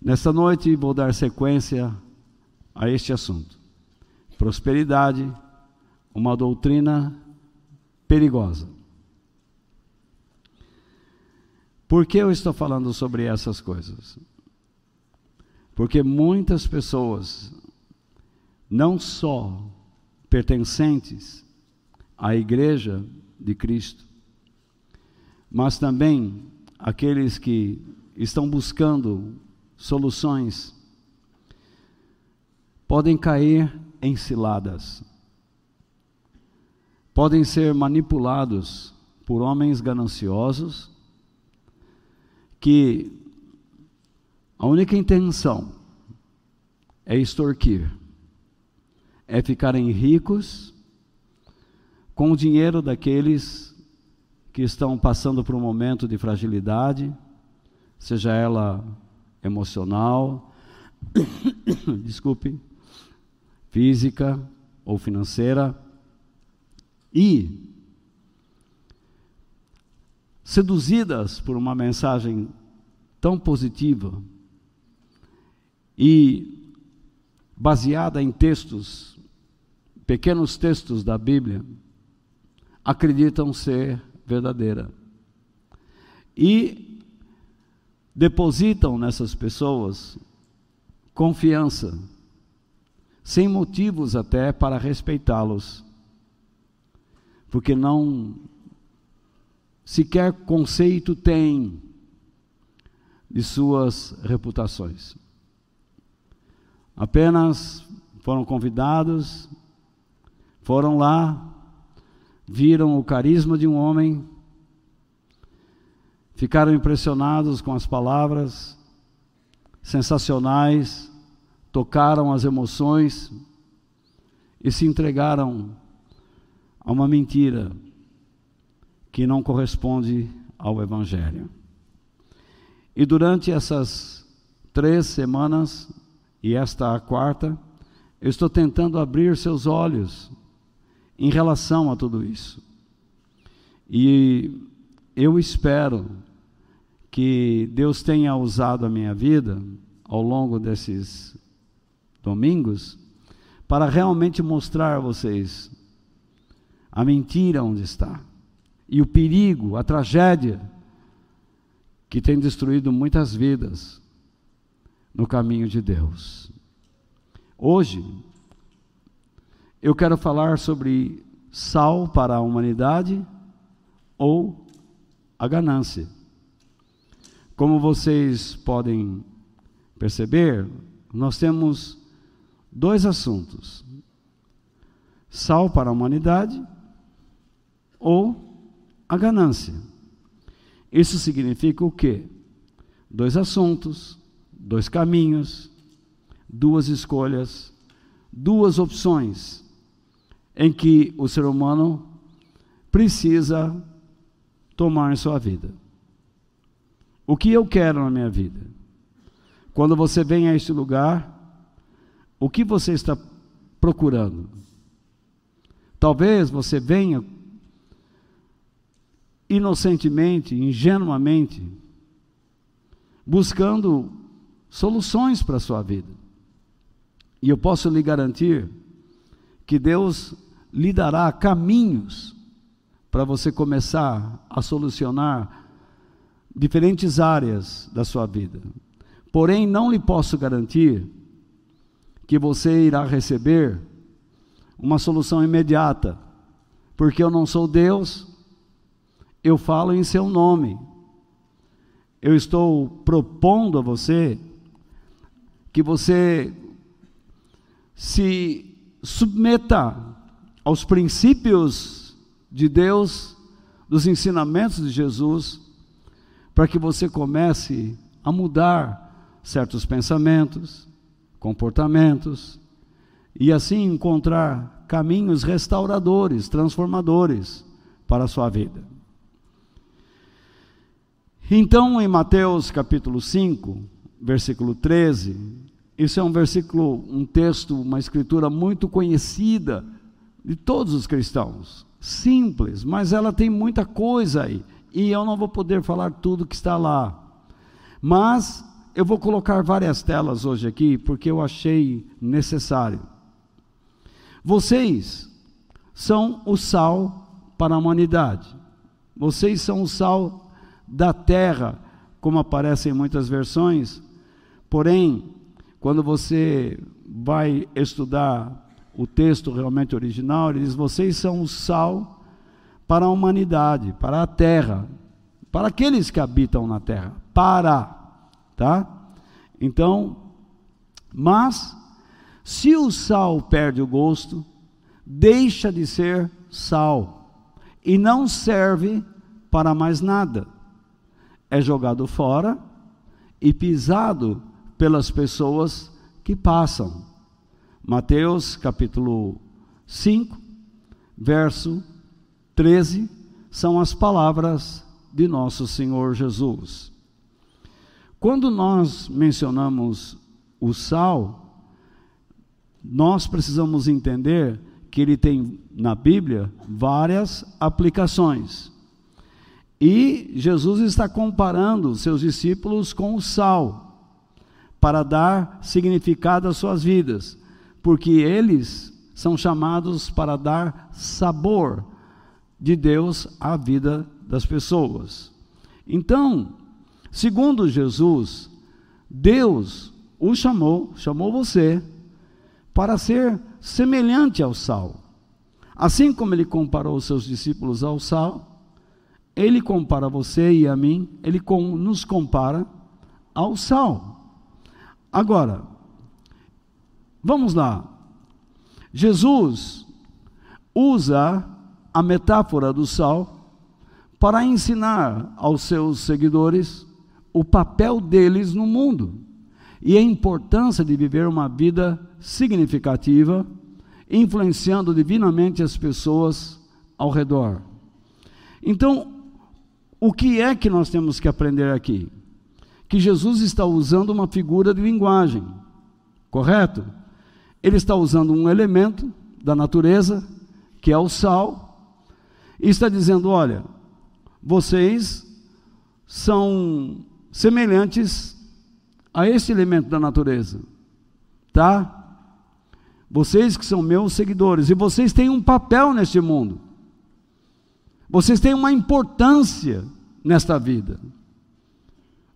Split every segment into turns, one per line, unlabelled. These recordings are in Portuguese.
Nesta noite vou dar sequência a este assunto. Prosperidade, uma doutrina perigosa. Por que eu estou falando sobre essas coisas? Porque muitas pessoas, não só pertencentes à igreja de Cristo, mas também aqueles que estão buscando soluções, podem cair em ciladas, podem ser manipulados por homens gananciosos que a única intenção é extorquir, é ficarem ricos com o dinheiro daqueles que estão passando por um momento de fragilidade, seja ela emocional, desculpe, física ou financeira, e seduzidas por uma mensagem tão positiva e baseada em textos, pequenos textos da Bíblia, acreditam ser verdadeira. E depositam nessas pessoas confiança, sem motivos até para respeitá-los, porque não sequer conceito tem de suas reputações. Apenas foram convidados, foram lá, viram o carisma de um homem, ficaram impressionados com as palavras sensacionais, tocaram as emoções e se entregaram a uma mentira que não corresponde ao Evangelho. E durante essas três semanas, e esta a quarta, eu estou tentando abrir seus olhos em relação a tudo isso. E eu espero que Deus tenha usado a minha vida ao longo desses domingos para realmente mostrar a vocês a mentira onde está e o perigo, a tragédia que tem destruído muitas vidas no caminho de Deus. Hoje, eu quero falar sobre sal para a humanidade ou a ganância. Como vocês podem perceber, nós temos dois assuntos: sal para a humanidade ou a ganância. Isso significa o quê? Dois assuntos, dois caminhos, duas escolhas, duas opções em que o ser humano precisa tomar em sua vida. O que eu quero na minha vida? Quando você vem a este lugar, o que você está procurando? Talvez você venha inocentemente, ingenuamente, buscando soluções para a sua vida. E eu posso lhe garantir que Deus lhe dará caminhos para você começar a solucionar diferentes áreas da sua vida. Porém, não lhe posso garantir que você irá receber uma solução imediata, porque eu não sou Deus eu falo em seu nome. Eu estou propondo a você que você se submeta aos princípios de Deus, dos ensinamentos de Jesus, para que você comece a mudar certos pensamentos, comportamentos, e assim encontrar caminhos restauradores, transformadores para a sua vida. Então, em Mateus capítulo 5, versículo 13, isso é um versículo, um texto, uma escritura muito conhecida de todos os cristãos. Simples, mas ela tem muita coisa aí. E eu não vou poder falar tudo que está lá. Mas eu vou colocar várias telas hoje aqui, porque eu achei necessário. Vocês são o sal para a humanidade. Vocês são o sal da terra, como aparece em muitas versões. Porém, quando você vai estudar o texto realmente original, ele diz: vocês são o sal para a humanidade, para a terra, para aqueles que habitam na terra, para, tá? Então, mas se o sal perde o gosto, deixa de ser sal e não serve para mais nada. É jogado fora e pisado pelas pessoas que passam. Mateus capítulo 5, verso 13, são as palavras de nosso Senhor Jesus. Quando nós mencionamos o sal, nós precisamos entender que ele tem na Bíblia várias aplicações. E Jesus está comparando seus discípulos com o sal, para dar significado às suas vidas, porque eles são chamados para dar sabor de Deus à vida das pessoas. Então, segundo Jesus, Deus o chamou, chamou você, para ser semelhante ao sal. Assim como ele comparou os seus discípulos ao sal, ele compara você e a mim, ele com, nos compara ao sal. Agora, vamos lá. Jesus usa a metáfora do sal para ensinar aos seus seguidores o papel deles no mundo e a importância de viver uma vida significativa, influenciando divinamente as pessoas ao redor. Então, o que é que nós temos que aprender aqui? Que Jesus está usando uma figura de linguagem, correto? Ele está usando um elemento da natureza, que é o sal, e está dizendo: olha, vocês são semelhantes a esse elemento da natureza, tá? Vocês que são meus seguidores, e vocês têm um papel neste mundo, vocês têm uma importância nesta vida.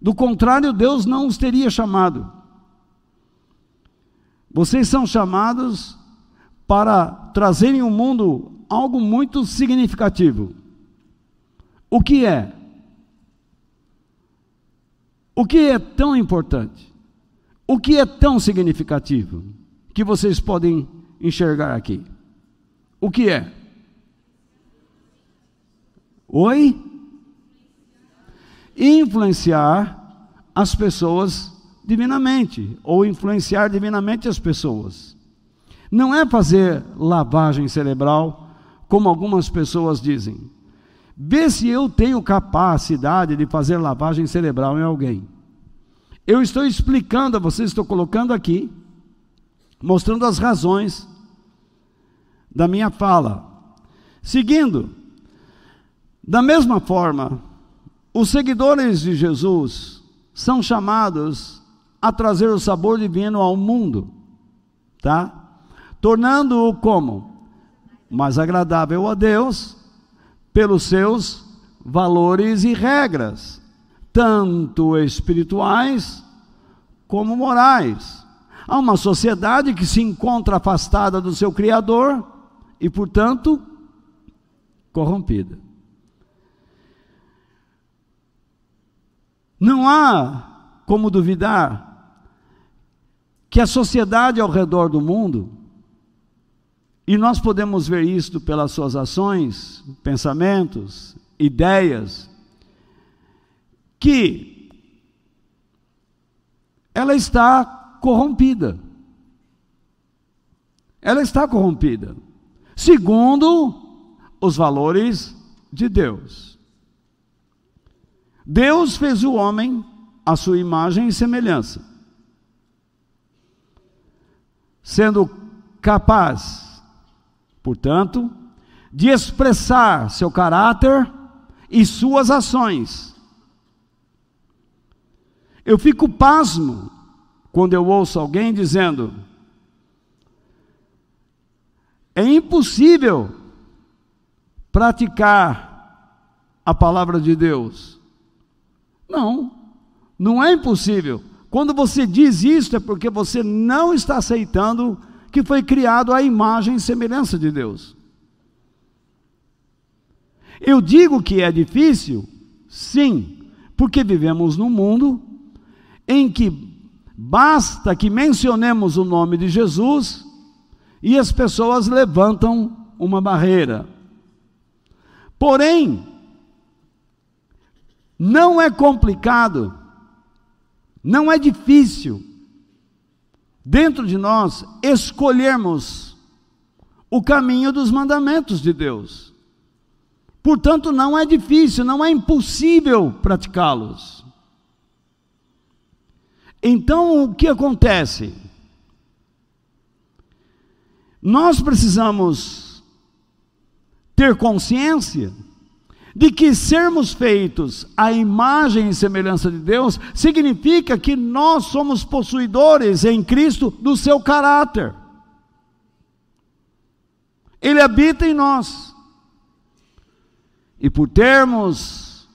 Do contrário, Deus não os teria chamado. Vocês são chamados para trazerem ao mundo algo muito significativo. O que é? O que é tão importante? O que é tão significativo que vocês podem enxergar aqui? O que é? Oi? Influenciar as pessoas divinamente, ou influenciar divinamente as pessoas. Não é fazer lavagem cerebral, como algumas pessoas dizem. Vê se eu tenho capacidade de fazer lavagem cerebral em alguém. Eu estou explicando a vocês, estou colocando aqui, mostrando as razões da minha fala. Seguindo, da mesma forma, os seguidores de Jesus são chamados a trazer o sabor divino ao mundo, tá? Tornando-o como? Mais agradável a Deus pelos seus valores e regras, tanto espirituais como morais. Há uma sociedade que se encontra afastada do seu Criador e, portanto, corrompida. Não há como duvidar que a sociedade ao redor do mundo e nós podemos ver isto pelas suas ações, pensamentos, ideias, que ela está corrompida. Ela está corrompida, segundo os valores de Deus. Deus fez o homem à sua imagem e semelhança, sendo capaz portanto, de expressar seu caráter e suas ações. Eu fico pasmo quando eu ouço alguém dizendo: é impossível praticar a palavra de Deus. Não, não é impossível. Quando você diz isso, é porque você não está aceitando que foi criado à imagem e semelhança de Deus. Eu digo que é difícil, sim, porque vivemos num mundo em que basta que mencionemos o nome de Jesus e as pessoas levantam uma barreira. Porém, não é complicado, não é difícil, dentro de nós, escolhermos o caminho dos mandamentos de Deus. Portanto, não é difícil, não é impossível praticá-los. Então, o que acontece? Nós precisamos ter consciência de que sermos feitos à imagem e semelhança de Deus significa que nós somos possuidores em Cristo do seu caráter. Ele habita em nós. E por termos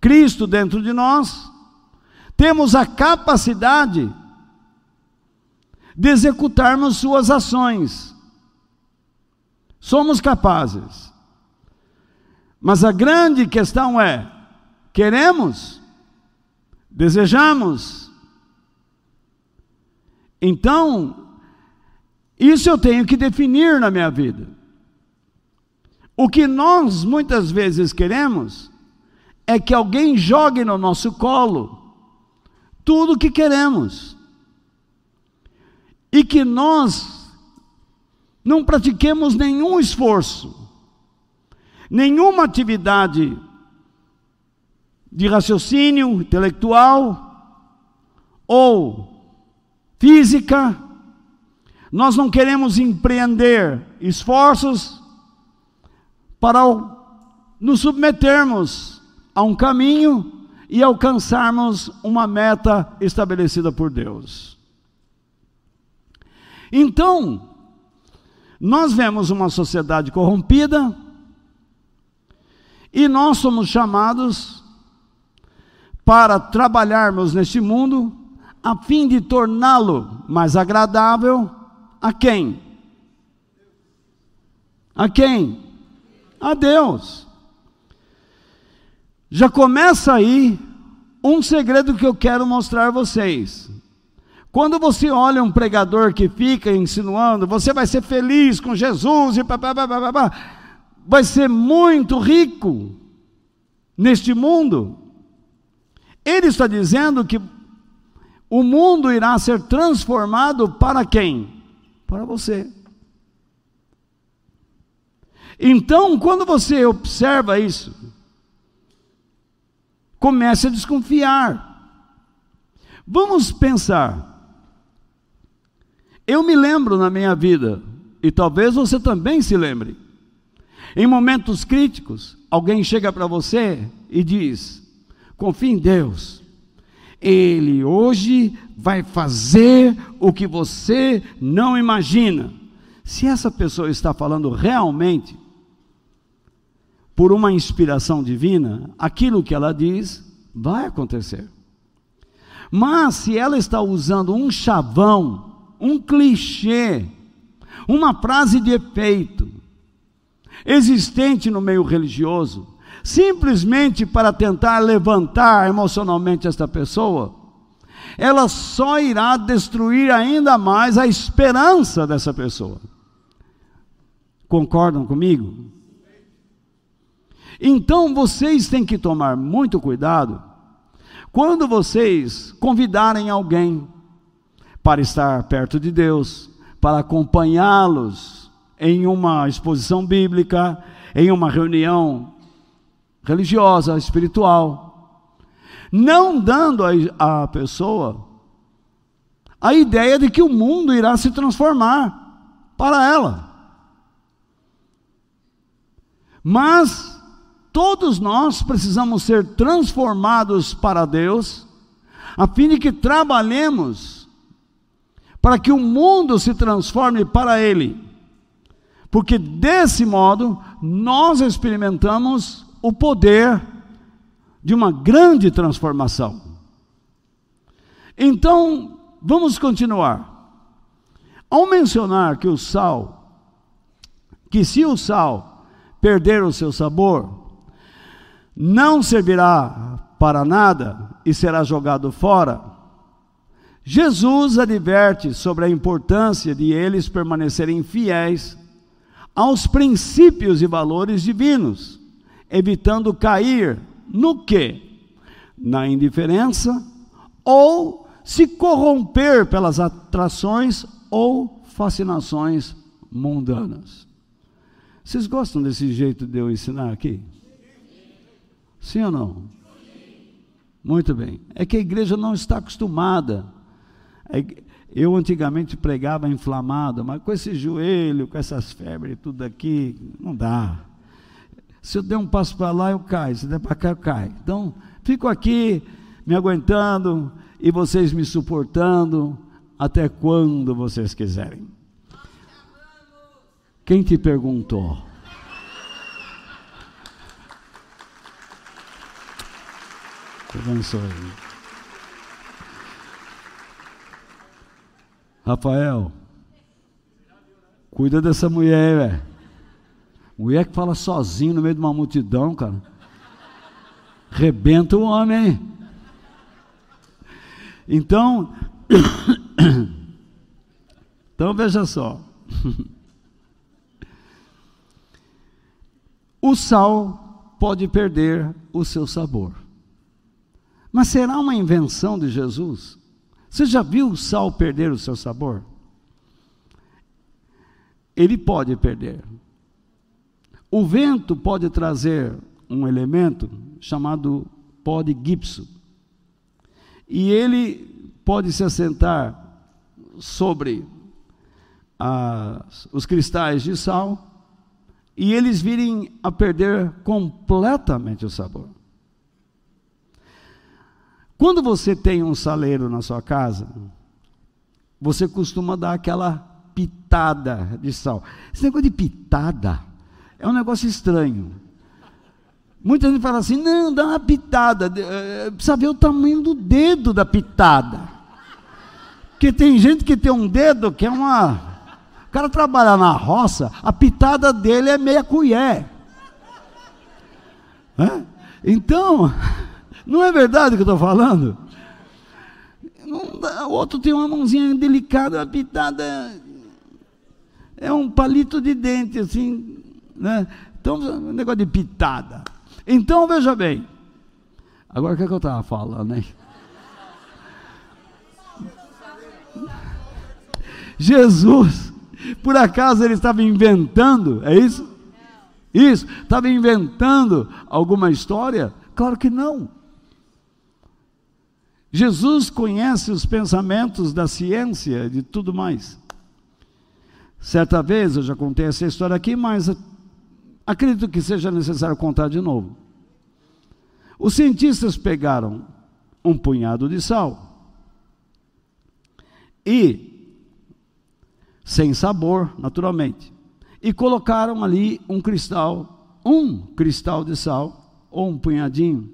Cristo dentro de nós, temos a capacidade de executarmos suas ações. Somos capazes. Mas a grande questão é: queremos? Desejamos? Então, isso eu tenho que definir na minha vida. O que nós muitas vezes queremos é que alguém jogue no nosso colo tudo o que queremos. E que nós não pratiquemos nenhum esforço, nenhuma atividade de raciocínio intelectual ou física, nós não queremos empreender esforços para nos submetermos a um caminho e alcançarmos uma meta estabelecida por Deus. Então, nós vemos uma sociedade corrompida e nós somos chamados para trabalharmos neste mundo a fim de torná-lo mais agradável a quem? A quem? a Deus. Já começa aí um segredo que eu quero mostrar a vocês. Quando você olha um pregador que fica insinuando, você vai ser feliz com Jesus e papapá, vai ser muito rico neste mundo. Ele está dizendo que o mundo irá ser transformado para quem? Para você. Então, quando você observa isso, comece a desconfiar. Vamos pensar. Eu me lembro na minha vida, e talvez você também se lembre. Em momentos críticos, alguém chega para você e diz: confie em Deus. Ele hoje vai fazer o que você não imagina. Se essa pessoa está falando realmente por uma inspiração divina, aquilo que ela diz vai acontecer. Mas se ela está usando um chavão, um clichê, uma frase de efeito, existente no meio religioso, simplesmente para tentar levantar emocionalmente esta pessoa, ela só irá destruir ainda mais a esperança dessa pessoa. Concordam comigo? Então vocês têm que tomar muito cuidado quando vocês convidarem alguém para estar perto de Deus, para acompanhá-los em uma exposição bíblica, em uma reunião religiosa, espiritual, não dando à pessoa a ideia de que o mundo irá se transformar para ela. Mas todos nós precisamos ser transformados para Deus, a fim de que trabalhemos para que o mundo se transforme para Ele. Porque desse modo nós experimentamos o poder de uma grande transformação. Então, vamos continuar. Ao mencionar que o sal, que se o sal perder o seu sabor, não servirá para nada e será jogado fora, Jesus adverte sobre a importância de eles permanecerem fiéis aos princípios e valores divinos, evitando cair no que? Na indiferença ou se corromper pelas atrações ou fascinações mundanas. Vocês gostam desse jeito de eu ensinar aqui? Sim ou não? Muito bem. É que a igreja não está acostumada. Eu antigamente pregava inflamado, mas com esse joelho, com essas febres, tudo aqui, não dá. Se eu der um passo para lá, eu caio. Se der para cá, eu caio. Então, fico aqui me aguentando e vocês me suportando até quando vocês quiserem. Quem te perguntou? Que abençoe. Rafael, cuida dessa mulher, velho. Mulher que fala sozinho no meio de uma multidão, cara. Rebenta o homem. Então, então veja só. O sal pode perder o seu sabor. Mas será uma invenção de Jesus? Você já viu o sal perder o seu sabor? Ele pode perder. O vento pode trazer um elemento chamado pó de gipso. E ele pode se assentar sobre as, os cristais de sal e eles virem a perder completamente o sabor. Quando você tem um saleiro na sua casa, você costuma dar aquela pitada de sal. Esse negócio de pitada é um negócio estranho. Muita gente fala assim: não, dá uma pitada. Eh, precisa ver o tamanho do dedo da pitada. Porque tem gente que tem um dedo que é uma. O cara trabalha na roça, a pitada dele é meia colher. É? Então, não é verdade o que eu estou falando? o outro tem uma mãozinha delicada, pitada é um palito de dente, assim, né? Então, negócio de pitada. Então, veja bem. Agora, o que, é que eu estava falando, né? Jesus, por acaso ele estava inventando, é isso? Isso, estava inventando alguma história? Claro que não. Jesus conhece os pensamentos da ciência e de tudo mais. Certa vez, eu já contei essa história aqui, mas Acredito que seja necessário contar de novo. Os cientistas pegaram um punhado de sal e, sem sabor, naturalmente, e colocaram ali um cristal, um cristal de sal, ou um punhadinho,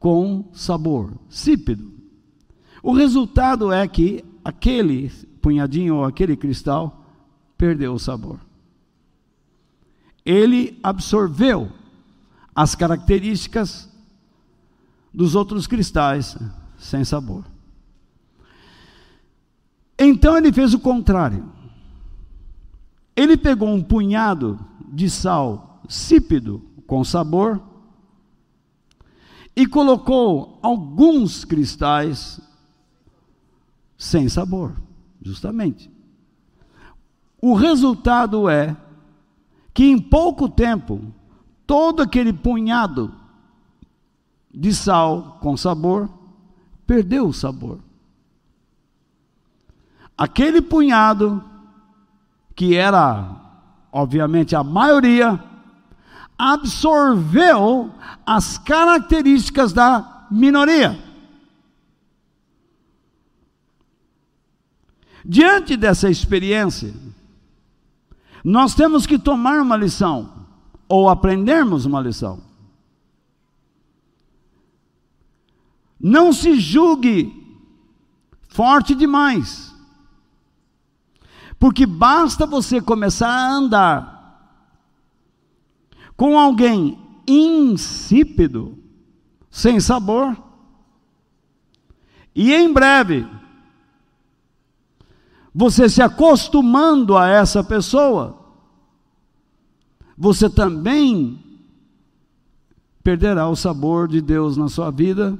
com sabor, sípido. O resultado é que aquele punhadinho ou aquele cristal perdeu o sabor ele absorveu as características dos outros cristais sem sabor. Então ele fez o contrário. Ele pegou um punhado de sal sípido com sabor e colocou alguns cristais sem sabor, justamente. O resultado é que em pouco tempo, todo aquele punhado de sal com sabor perdeu o sabor. Aquele punhado, que era, obviamente, a maioria, absorveu as características da minoria. Diante dessa experiência, nós temos que tomar uma lição ou aprendermos uma lição. Não se julgue forte demais, porque basta você começar a andar com alguém insípido, sem sabor, e em breve, você se acostumando a essa pessoa, você também perderá o sabor de Deus na sua vida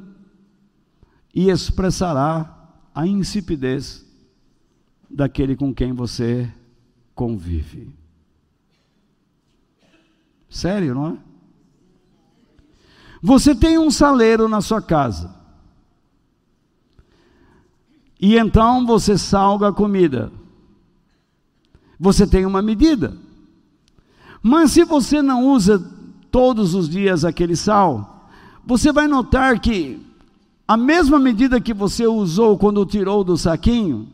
e expressará a insipidez daquele com quem você convive. Sério, não é? Você tem um saleiro na sua casa. E então você salga a comida. Você tem uma medida. Mas se você não usa todos os dias aquele sal, você vai notar que a mesma medida que você usou quando tirou do saquinho,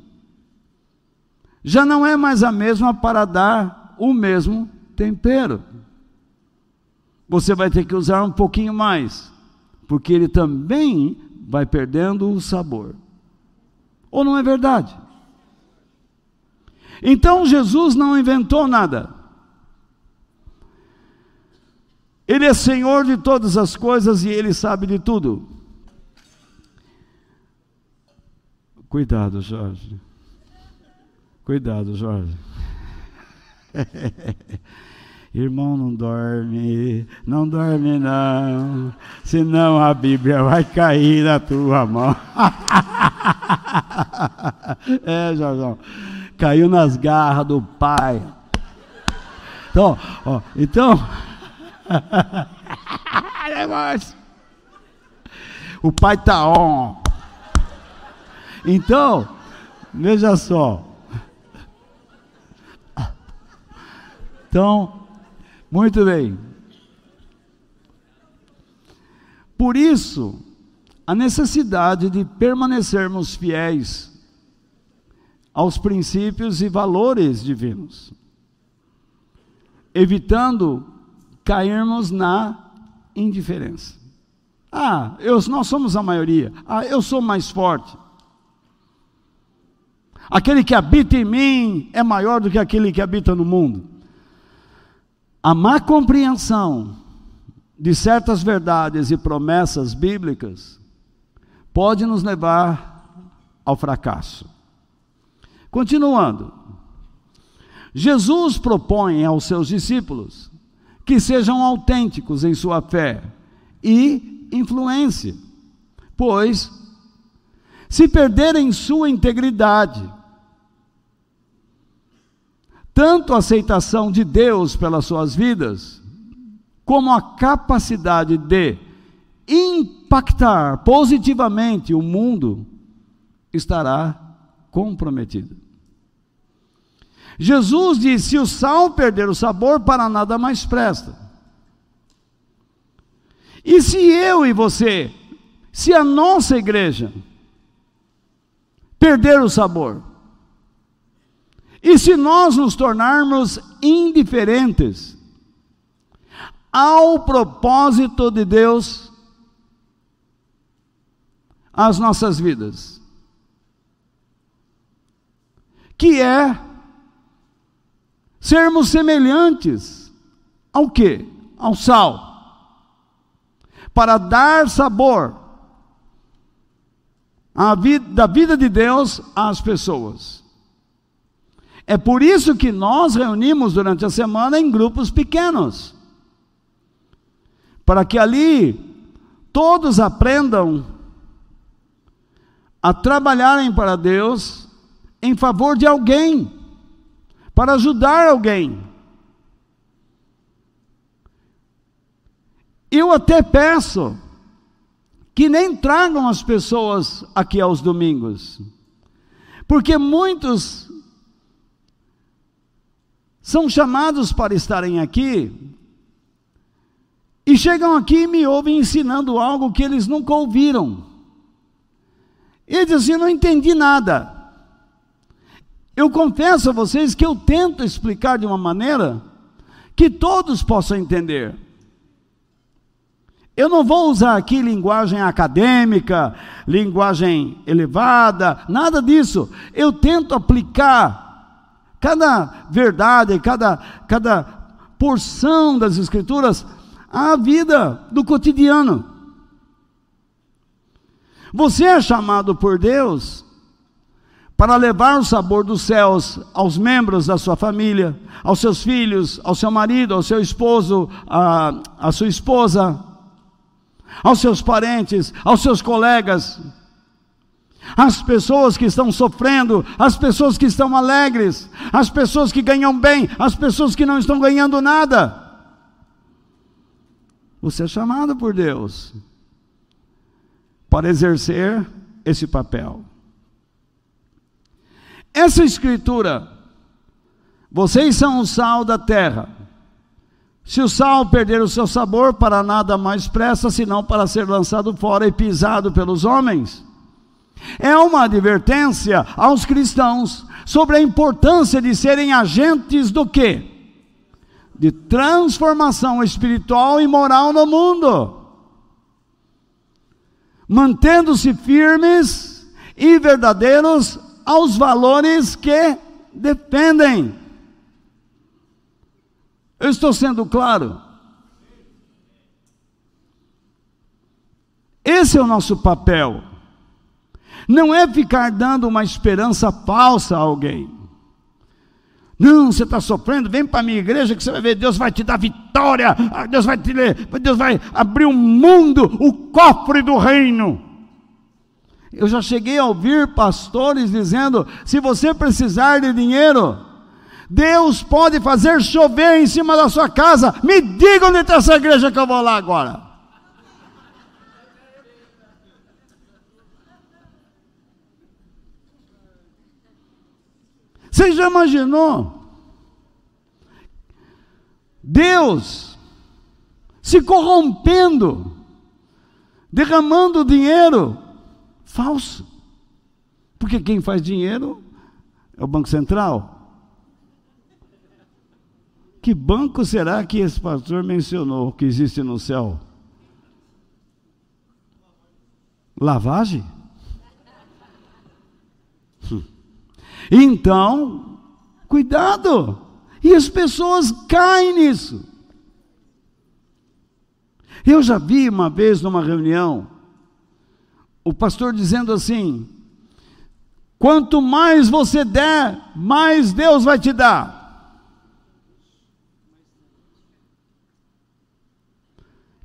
já não é mais a mesma para dar o mesmo tempero. Você vai ter que usar um pouquinho mais, porque ele também vai perdendo o sabor. Ou não é verdade? Então Jesus não inventou nada. Ele é Senhor de todas as coisas e Ele sabe de tudo. Cuidado, Jorge. Cuidado, Jorge. Irmão, não dorme, não dorme não, senão a Bíblia vai cair na tua mão. é, Jorge, caiu nas garras do pai. Então, ó, então, o pai tá on. Então, veja só. Então, muito bem. Por isso, a necessidade de permanecermos fiéis aos princípios e valores divinos, evitando cairmos na indiferença. Ah, eu, nós somos a maioria. Ah, eu sou mais forte. Aquele que habita em mim é maior do que aquele que habita no mundo. A má compreensão de certas verdades e promessas bíblicas pode nos levar ao fracasso. Continuando, Jesus propõe aos seus discípulos que sejam autênticos em sua fé e influência, pois se perderem sua integridade, tanto a aceitação de Deus pelas suas vidas, como a capacidade de impactar positivamente o mundo, estará comprometida. Jesus disse: se o sal perder o sabor, para nada mais presta. E se eu e você, se a nossa igreja perder o sabor, e se nós nos tornarmos indiferentes ao propósito de Deus às nossas vidas, que é sermos semelhantes ao que? Ao sal, para dar sabor à vida, da vida de Deus às pessoas. É por isso que nós reunimos durante a semana em grupos pequenos, para que ali todos aprendam a trabalharem para Deus em favor de alguém, para ajudar alguém. Eu até peço que nem tragam as pessoas aqui aos domingos, porque muitos são chamados para estarem aqui e chegam aqui e me ouvem ensinando algo que eles nunca ouviram. E dizem assim: não entendi nada. Eu confesso a vocês que eu tento explicar de uma maneira que todos possam entender. Eu não vou usar aqui linguagem acadêmica, linguagem elevada, nada disso. Eu tento aplicar cada verdade, cada, cada porção das Escrituras à vida do cotidiano. Você é chamado por Deus para levar o sabor dos céus aos membros da sua família, aos seus filhos, ao seu marido, ao seu esposo, à, à sua esposa, aos seus parentes, aos seus colegas, às pessoas que estão sofrendo, às pessoas que estão alegres, às pessoas que ganham bem, às pessoas que não estão ganhando nada. Você é chamado por Deus para exercer esse papel. Essa escritura, vocês são o sal da terra. Se o sal perder o seu sabor, para nada mais presta, senão para ser lançado fora e pisado pelos homens. É uma advertência aos cristãos sobre a importância de serem agentes do quê? De transformação espiritual e moral no mundo. Mantendo-se firmes e verdadeiros aos valores que defendem. Eu estou sendo claro? Esse é o nosso papel. Não é ficar dando uma esperança falsa a alguém. Não, você está sofrendo, vem para a minha igreja que você vai ver, Deus vai te dar vitória, Deus vai te Deus vai abrir o um mundo, o cofre do reino. Eu já cheguei a ouvir pastores dizendo: se você precisar de dinheiro, Deus pode fazer chover em cima da sua casa. Me diga onde está essa igreja que eu vou lá agora. Você já imaginou? Deus se corrompendo, derramando dinheiro Falso. Porque quem faz dinheiro é o Banco Central. Que banco será que esse pastor mencionou que existe no céu? Lavagem? Então, cuidado. E as pessoas caem nisso. Eu já vi uma vez numa reunião o pastor dizendo assim: quanto mais você der, mais Deus vai te dar.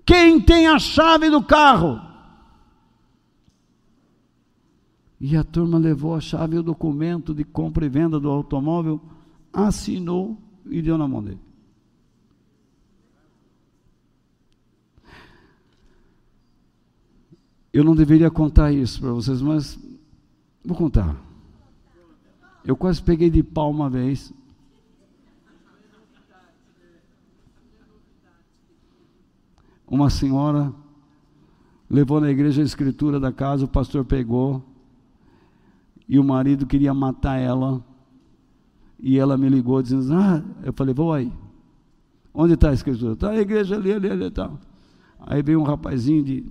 Quem tem a chave do carro? E a turma levou a chave e o documento de compra e venda do automóvel, assinou e deu na mão dele. Eu não deveria contar isso para vocês, mas vou contar. Eu quase peguei de pau uma vez. Uma senhora levou na igreja a escritura da casa, o pastor pegou, e o marido queria matar ela. E ela me ligou dizendo: Ah, eu falei, vou aí. Onde está a escritura? Está a igreja ali, ali, ali e tal. Aí veio um rapazinho de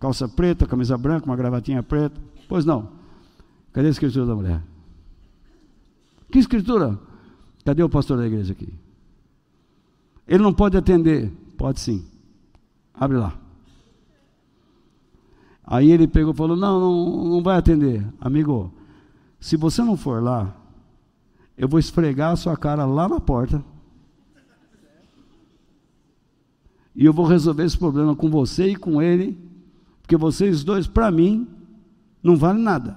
calça preta, camisa branca, uma gravatinha preta. Pois não. Cadê a escritura da mulher? Que escritura? Cadê o pastor da igreja aqui? Ele não pode atender. Pode sim. Abre lá. Aí ele pegou e falou: não, não, não vai atender. Amigo, se você não for lá, eu vou esfregar a sua cara lá na porta. E eu vou resolver esse problema com você e com ele porque vocês dois, para mim, não valem nada.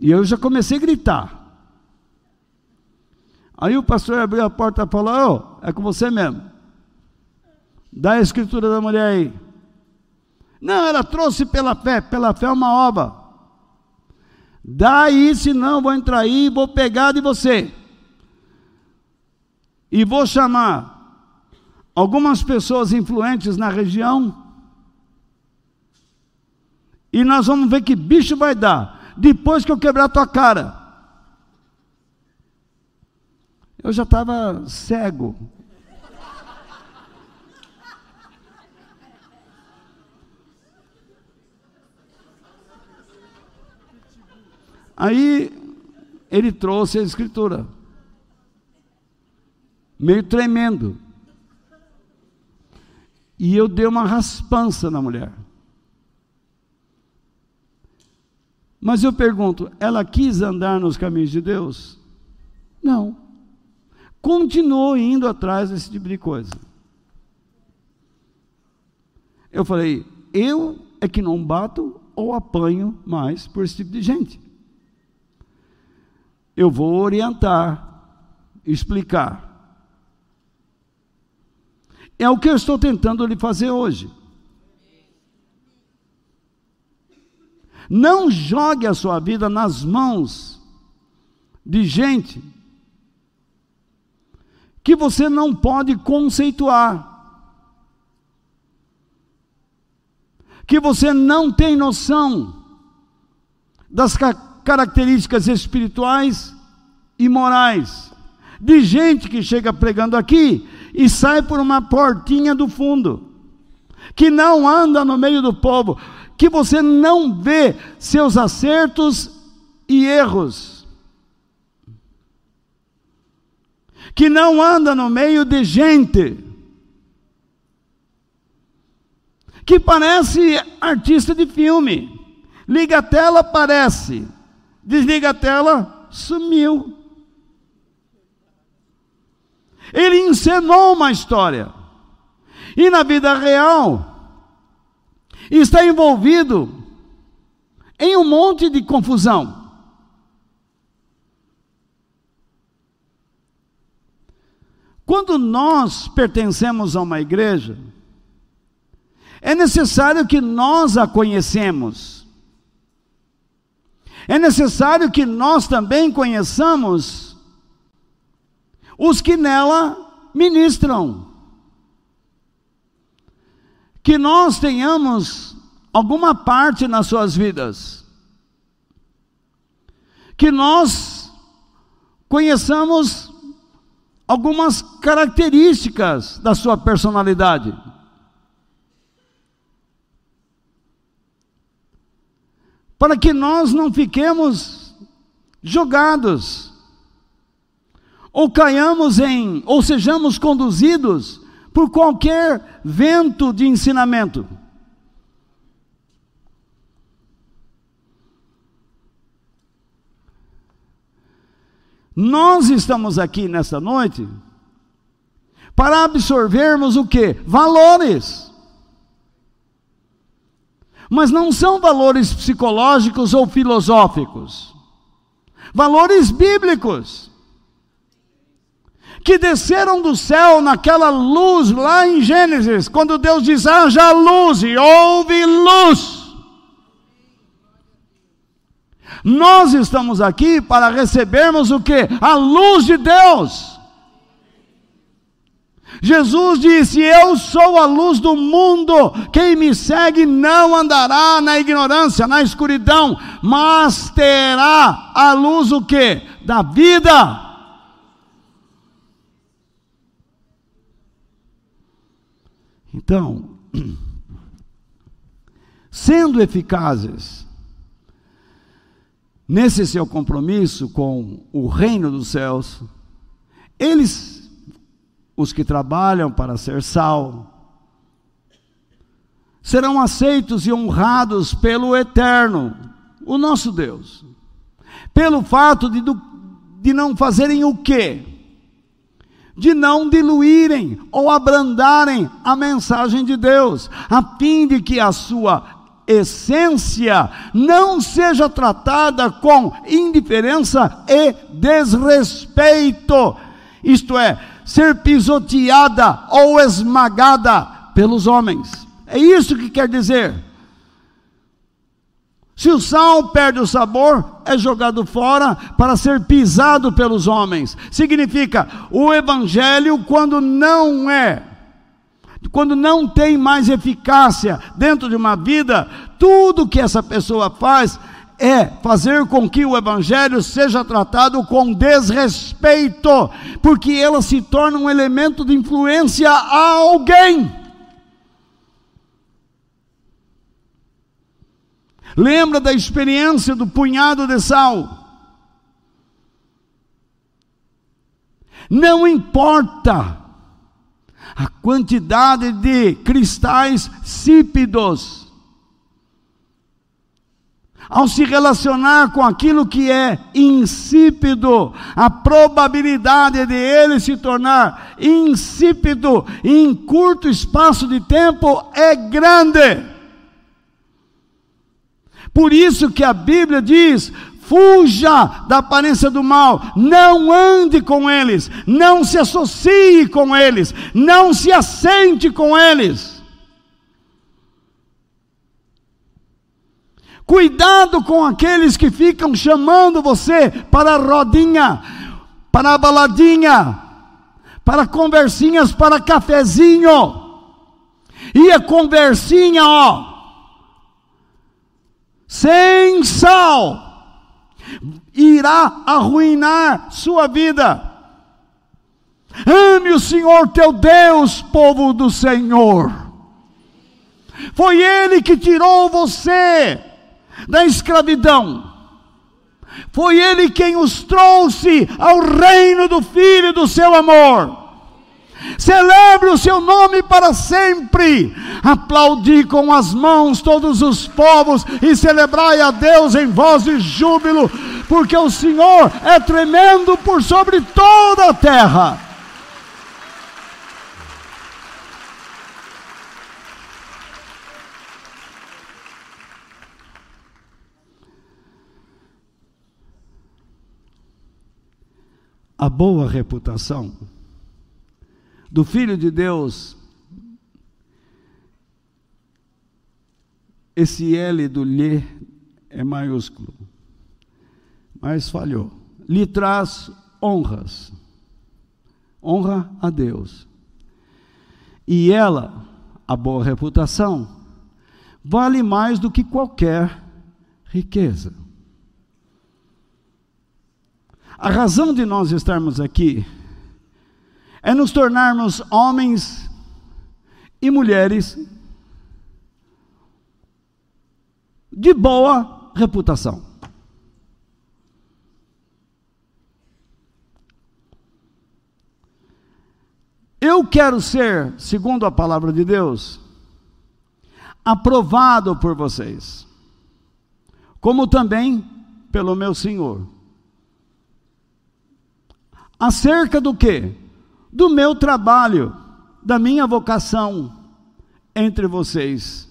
E eu já comecei a gritar. Aí o pastor abriu a porta e falou: oh, é com você mesmo. Dá a escritura da mulher aí. Não, ela trouxe pela fé, pela fé é uma obra. Dá aí, senão vou entrar aí e vou pegar de você. E vou chamar algumas pessoas influentes na região, e nós vamos ver que bicho vai dar. depois que eu quebrar a tua cara. Eu já estava cego. Aí ele trouxe a escritura, meio tremendo. E eu dei uma raspança na mulher. Mas eu pergunto, ela quis andar nos caminhos de Deus? Não. Continuou indo atrás desse tipo de coisa. Eu falei, eu é que não bato ou apanho mais por esse tipo de gente. Eu vou orientar, explicar. É o que eu estou tentando lhe fazer hoje. Não jogue a sua vida nas mãos de gente que você não pode conceituar, que você não tem noção das características espirituais e morais, de gente que chega pregando aqui e sai por uma portinha do fundo, que não anda no meio do povo que você não vê seus acertos e erros, que não anda no meio de gente, que parece artista de filme, liga a tela, aparece, desliga a tela, sumiu. Ele encenou uma história. E na vida real, está envolvido em um monte de confusão. Quando nós pertencemos a uma igreja, é necessário que nós a conhecemos. É necessário que nós também conheçamos os que nela ministram que nós tenhamos alguma parte nas suas vidas, que nós conheçamos algumas características da sua personalidade. Para que nós não fiquemos jogados, ou caiamos em, ou sejamos conduzidos por qualquer vento de ensinamento. Nós estamos aqui nesta noite para absorvermos o que? Valores. Mas não são valores psicológicos ou filosóficos. Valores bíblicos que desceram do céu naquela luz lá em Gênesis, quando Deus diz: haja luz e houve luz. Nós estamos aqui para recebermos o que? A luz de Deus. Jesus disse: Eu sou a luz do mundo. Quem me segue não andará na ignorância, na escuridão, mas terá a luz o que? Da vida. Então, sendo eficazes nesse seu compromisso com o reino dos céus, eles, os que trabalham para ser sal, serão aceitos e honrados pelo Eterno, o nosso Deus, pelo fato de, de não fazerem o quê? de não diluírem ou abrandarem a mensagem de Deus, a fim de que a sua essência não seja tratada com indiferença e desrespeito, isto é, ser pisoteada ou esmagada pelos homens. É isso que quer dizer. Se o sal perde o sabor, é jogado fora para ser pisado pelos homens. Significa, o evangelho, quando não é, quando não tem mais eficácia dentro de uma vida, tudo que essa pessoa faz é fazer com que o evangelho seja tratado com desrespeito, porque ela se torna um elemento de influência a alguém. Lembra da experiência do punhado de sal? Não importa a quantidade de cristais sípidos ao se relacionar com aquilo que é insípido, a probabilidade de ele se tornar insípido em curto espaço de tempo é grande. Por isso que a Bíblia diz: fuja da aparência do mal, não ande com eles, não se associe com eles, não se assente com eles. Cuidado com aqueles que ficam chamando você para a rodinha, para a baladinha, para conversinhas, para cafezinho. E a conversinha, ó, sem sal, irá arruinar sua vida. Ame o Senhor teu Deus, povo do Senhor. Foi Ele que tirou você da escravidão. Foi Ele quem os trouxe ao reino do Filho do seu amor. Celebre o seu nome para sempre. Aplaudi com as mãos todos os povos e celebrai a Deus em voz de júbilo, porque o Senhor é tremendo por sobre toda a terra. A boa reputação do Filho de Deus, esse L do lhe é maiúsculo, mas falhou. Lhe traz honras, honra a Deus. E ela, a boa reputação, vale mais do que qualquer riqueza. A razão de nós estarmos aqui é nos tornarmos homens e mulheres de boa reputação. Eu quero ser, segundo a palavra de Deus, aprovado por vocês, como também pelo meu Senhor. Acerca do que? Do meu trabalho, da minha vocação entre vocês.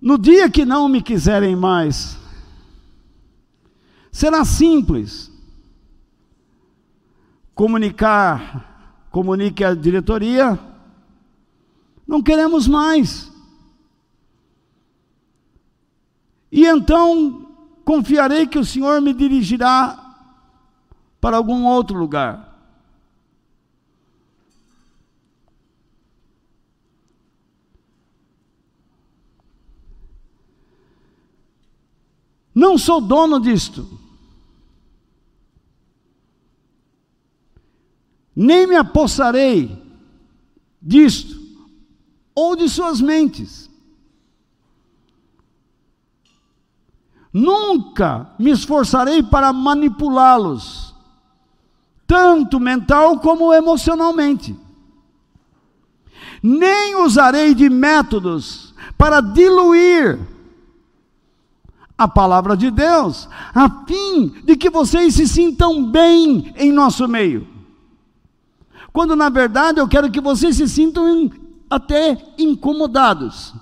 No dia que não me quiserem mais, será simples comunicar, comunique à diretoria, não queremos mais. E então confiarei que o Senhor me dirigirá para algum outro lugar. Não sou dono disto. Nem me apossarei disto ou de suas mentes. Nunca me esforçarei para manipulá-los, tanto mental como emocionalmente. Nem usarei de métodos para diluir a palavra de Deus, a fim de que vocês se sintam bem em nosso meio. Quando na verdade eu quero que vocês se sintam até incomodados.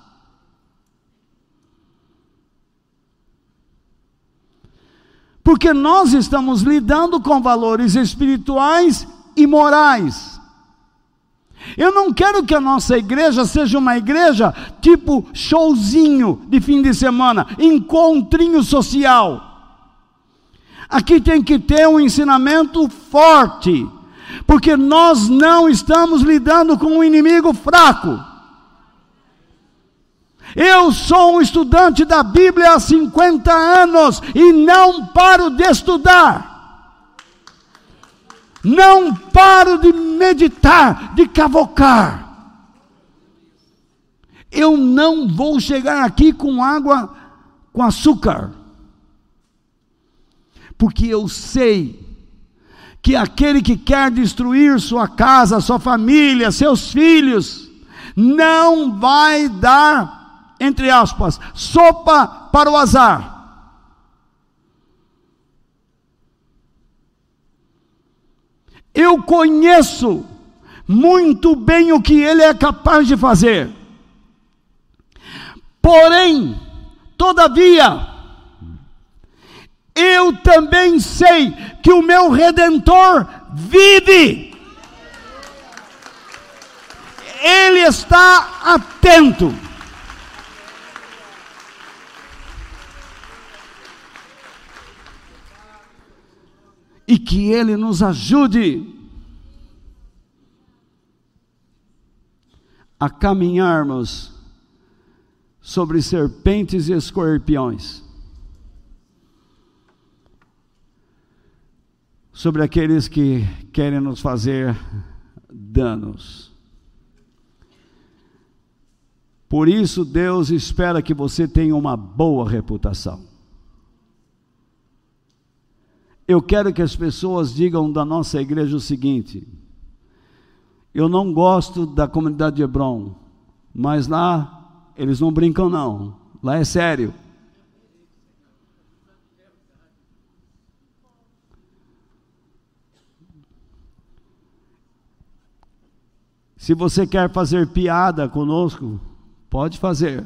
Porque nós estamos lidando com valores espirituais e morais. Eu não quero que a nossa igreja seja uma igreja tipo showzinho de fim de semana, encontrinho social. Aqui tem que ter um ensinamento forte, porque nós não estamos lidando com um inimigo fraco. Eu sou um estudante da Bíblia há 50 anos e não paro de estudar. Não paro de meditar, de cavocar. Eu não vou chegar aqui com água com açúcar. Porque eu sei que aquele que quer destruir sua casa, sua família, seus filhos, não vai dar, entre aspas, sopa para o azar. Eu conheço muito bem o que ele é capaz de fazer. Porém, todavia, eu também sei que o meu redentor vive. Ele está atento. E que ele nos ajude a caminharmos sobre serpentes e escorpiões sobre aqueles que querem nos fazer danos. Por isso, Deus espera que você tenha uma boa reputação. Eu quero que as pessoas digam da nossa igreja o seguinte: eu não gosto da comunidade de Hebron, mas lá eles não brincam, não, lá é sério. Se você quer fazer piada conosco, pode fazer.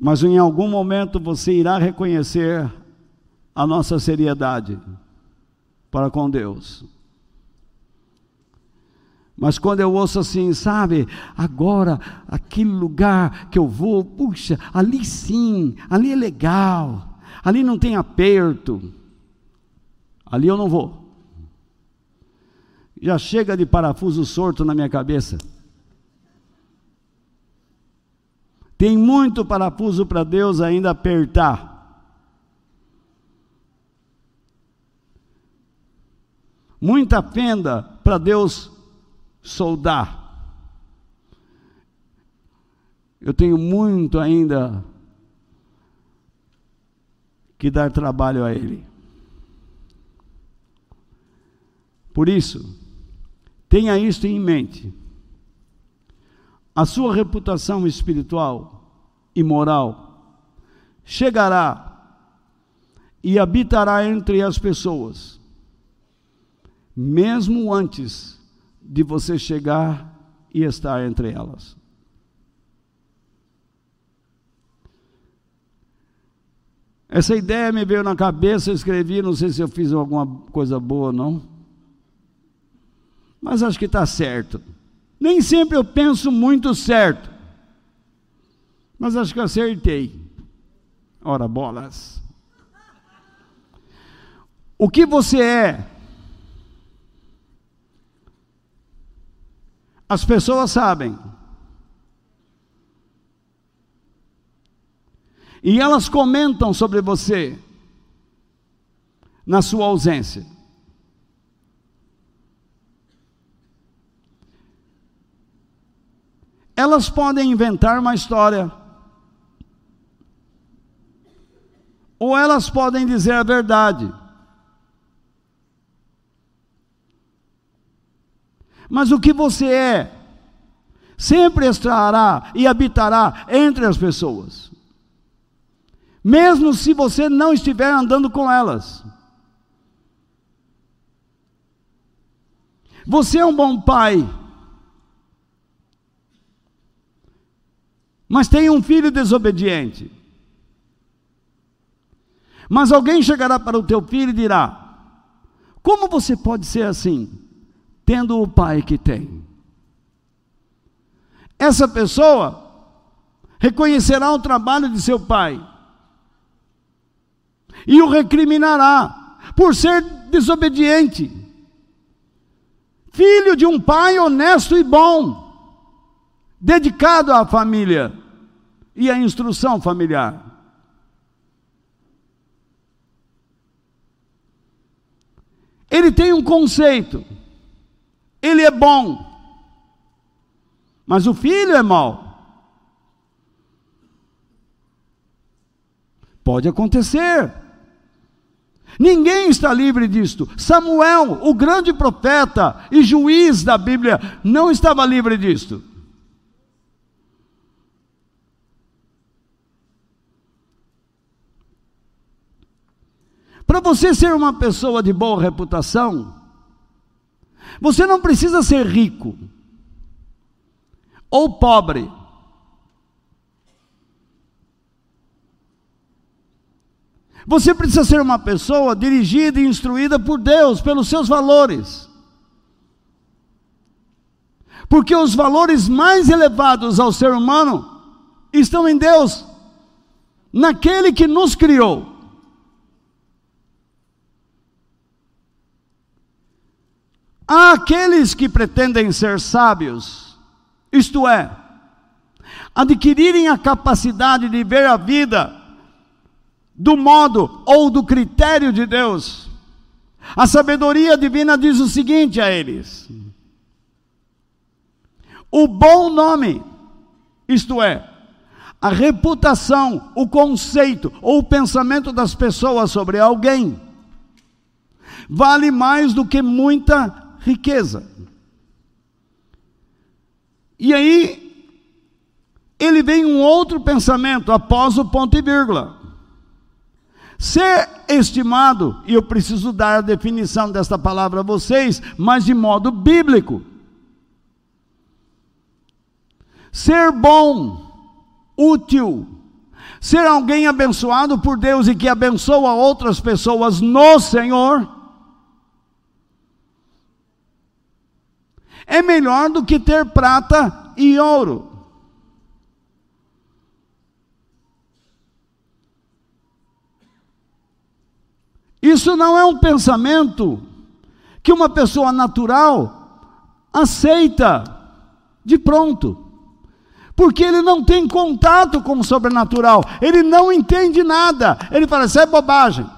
Mas em algum momento você irá reconhecer a nossa seriedade para com Deus. Mas quando eu ouço assim, sabe, agora aquele lugar que eu vou, puxa, ali sim, ali é legal ali não tem aperto, ali eu não vou. Já chega de parafuso sorto na minha cabeça. Tem muito parafuso para Deus ainda apertar. Muita fenda para Deus soldar. Eu tenho muito ainda que dar trabalho a ele. Por isso, tenha isto em mente. A sua reputação espiritual e moral chegará e habitará entre as pessoas, mesmo antes de você chegar e estar entre elas. Essa ideia me veio na cabeça, eu escrevi, não sei se eu fiz alguma coisa boa ou não. Mas acho que está certo. Nem sempre eu penso muito certo. Mas acho que acertei. Ora, bolas. O que você é? As pessoas sabem. E elas comentam sobre você na sua ausência. Elas podem inventar uma história. Ou elas podem dizer a verdade. Mas o que você é, sempre estará e habitará entre as pessoas mesmo se você não estiver andando com elas. Você é um bom pai, mas tem um filho desobediente. Mas alguém chegará para o teu filho e dirá: Como você pode ser assim, tendo o pai que tem? Essa pessoa reconhecerá o trabalho de seu pai e o recriminará por ser desobediente. filho de um pai honesto e bom, dedicado à família e à instrução familiar. Ele tem um conceito, ele é bom, mas o filho é mau. Pode acontecer. Ninguém está livre disto. Samuel, o grande profeta e juiz da Bíblia, não estava livre disto. Para você ser uma pessoa de boa reputação, você não precisa ser rico ou pobre. Você precisa ser uma pessoa dirigida e instruída por Deus, pelos seus valores. Porque os valores mais elevados ao ser humano estão em Deus, naquele que nos criou. Há aqueles que pretendem ser sábios, isto é, adquirirem a capacidade de ver a vida do modo ou do critério de Deus. A sabedoria divina diz o seguinte a eles: o bom nome, isto é, a reputação, o conceito ou o pensamento das pessoas sobre alguém, vale mais do que muita riqueza. E aí, ele vem um outro pensamento após o ponto e vírgula. Ser estimado, e eu preciso dar a definição desta palavra a vocês, mas de modo bíblico. Ser bom, útil, ser alguém abençoado por Deus e que abençoa outras pessoas no Senhor, é melhor do que ter prata e ouro. Isso não é um pensamento que uma pessoa natural aceita de pronto. Porque ele não tem contato com o sobrenatural, ele não entende nada. Ele fala, isso é bobagem.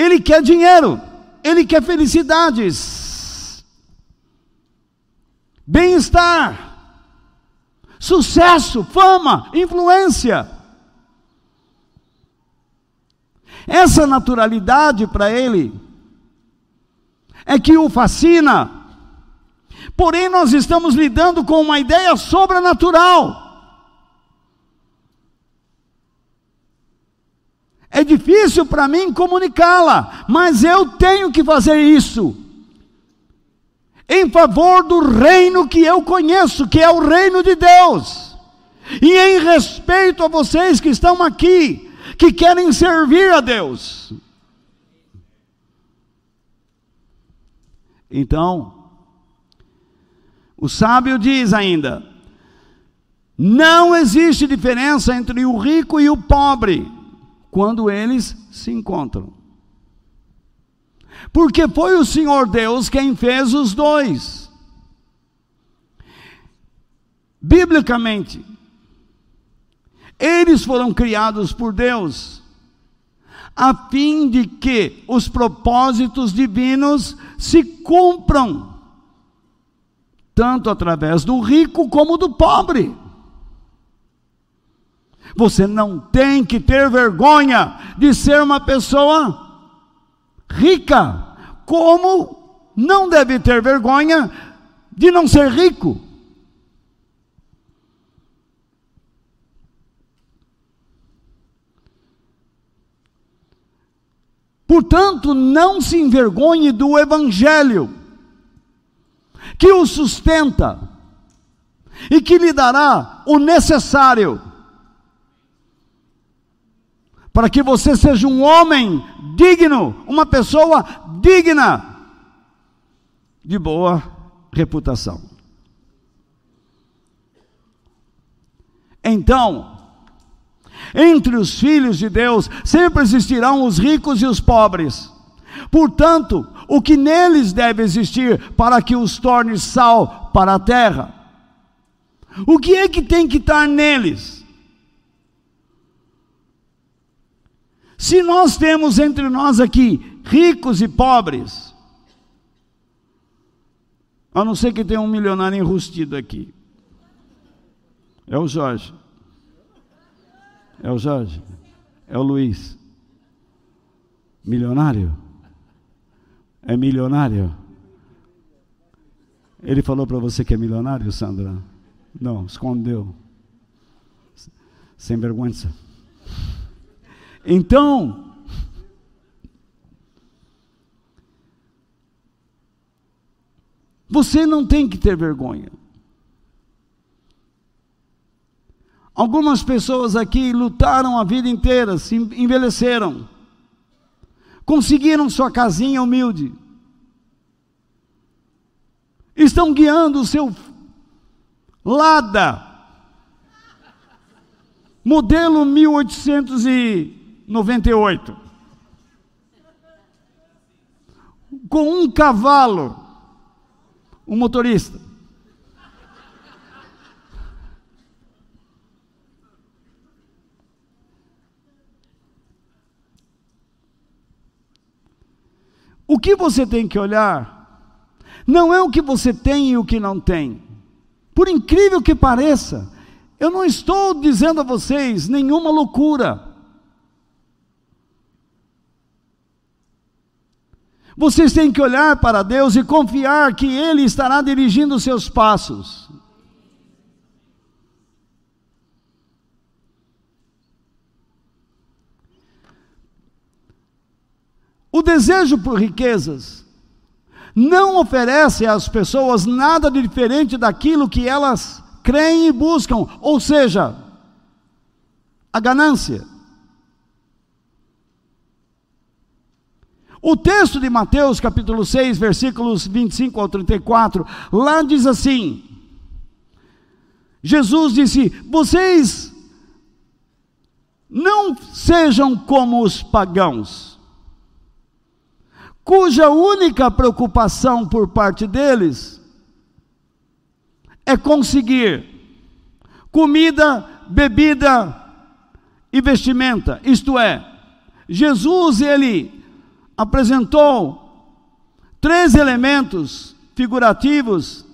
Ele quer dinheiro, ele quer felicidades, bem-estar sucesso, fama, influência. Essa naturalidade para ele é que o fascina. Porém, nós estamos lidando com uma ideia sobrenatural. É difícil para mim comunicá-la, mas eu tenho que fazer isso em favor do reino que eu conheço, que é o reino de Deus. E em respeito a vocês que estão aqui, que querem servir a Deus. Então, o sábio diz ainda: não existe diferença entre o rico e o pobre quando eles se encontram. Porque foi o Senhor Deus quem fez os dois. Biblicamente, eles foram criados por Deus, a fim de que os propósitos divinos se cumpram, tanto através do rico como do pobre. Você não tem que ter vergonha de ser uma pessoa rica, como não deve ter vergonha de não ser rico. Portanto, não se envergonhe do Evangelho, que o sustenta e que lhe dará o necessário para que você seja um homem digno, uma pessoa digna de boa reputação. Então, Entre os filhos de Deus sempre existirão os ricos e os pobres. Portanto, o que neles deve existir para que os torne sal para a terra? O que é que tem que estar neles? Se nós temos entre nós aqui ricos e pobres, a não ser que tenha um milionário enrustido aqui, é o Jorge. É o Jorge. É o Luiz. Milionário? É milionário? Ele falou para você que é milionário, Sandra? Não, escondeu. Sem vergonha. Então, você não tem que ter vergonha. Algumas pessoas aqui lutaram a vida inteira, se envelheceram, conseguiram sua casinha humilde, estão guiando o seu Lada, modelo 1898, com um cavalo, um motorista. O que você tem que olhar não é o que você tem e o que não tem. Por incrível que pareça, eu não estou dizendo a vocês nenhuma loucura. Vocês têm que olhar para Deus e confiar que Ele estará dirigindo os seus passos. O desejo por riquezas não oferece às pessoas nada de diferente daquilo que elas creem e buscam, ou seja, a ganância. O texto de Mateus, capítulo 6, versículos 25 ao 34, lá diz assim: Jesus disse: Vocês não sejam como os pagãos cuja única preocupação por parte deles é conseguir comida, bebida e vestimenta. Isto é, Jesus ele apresentou três elementos figurativos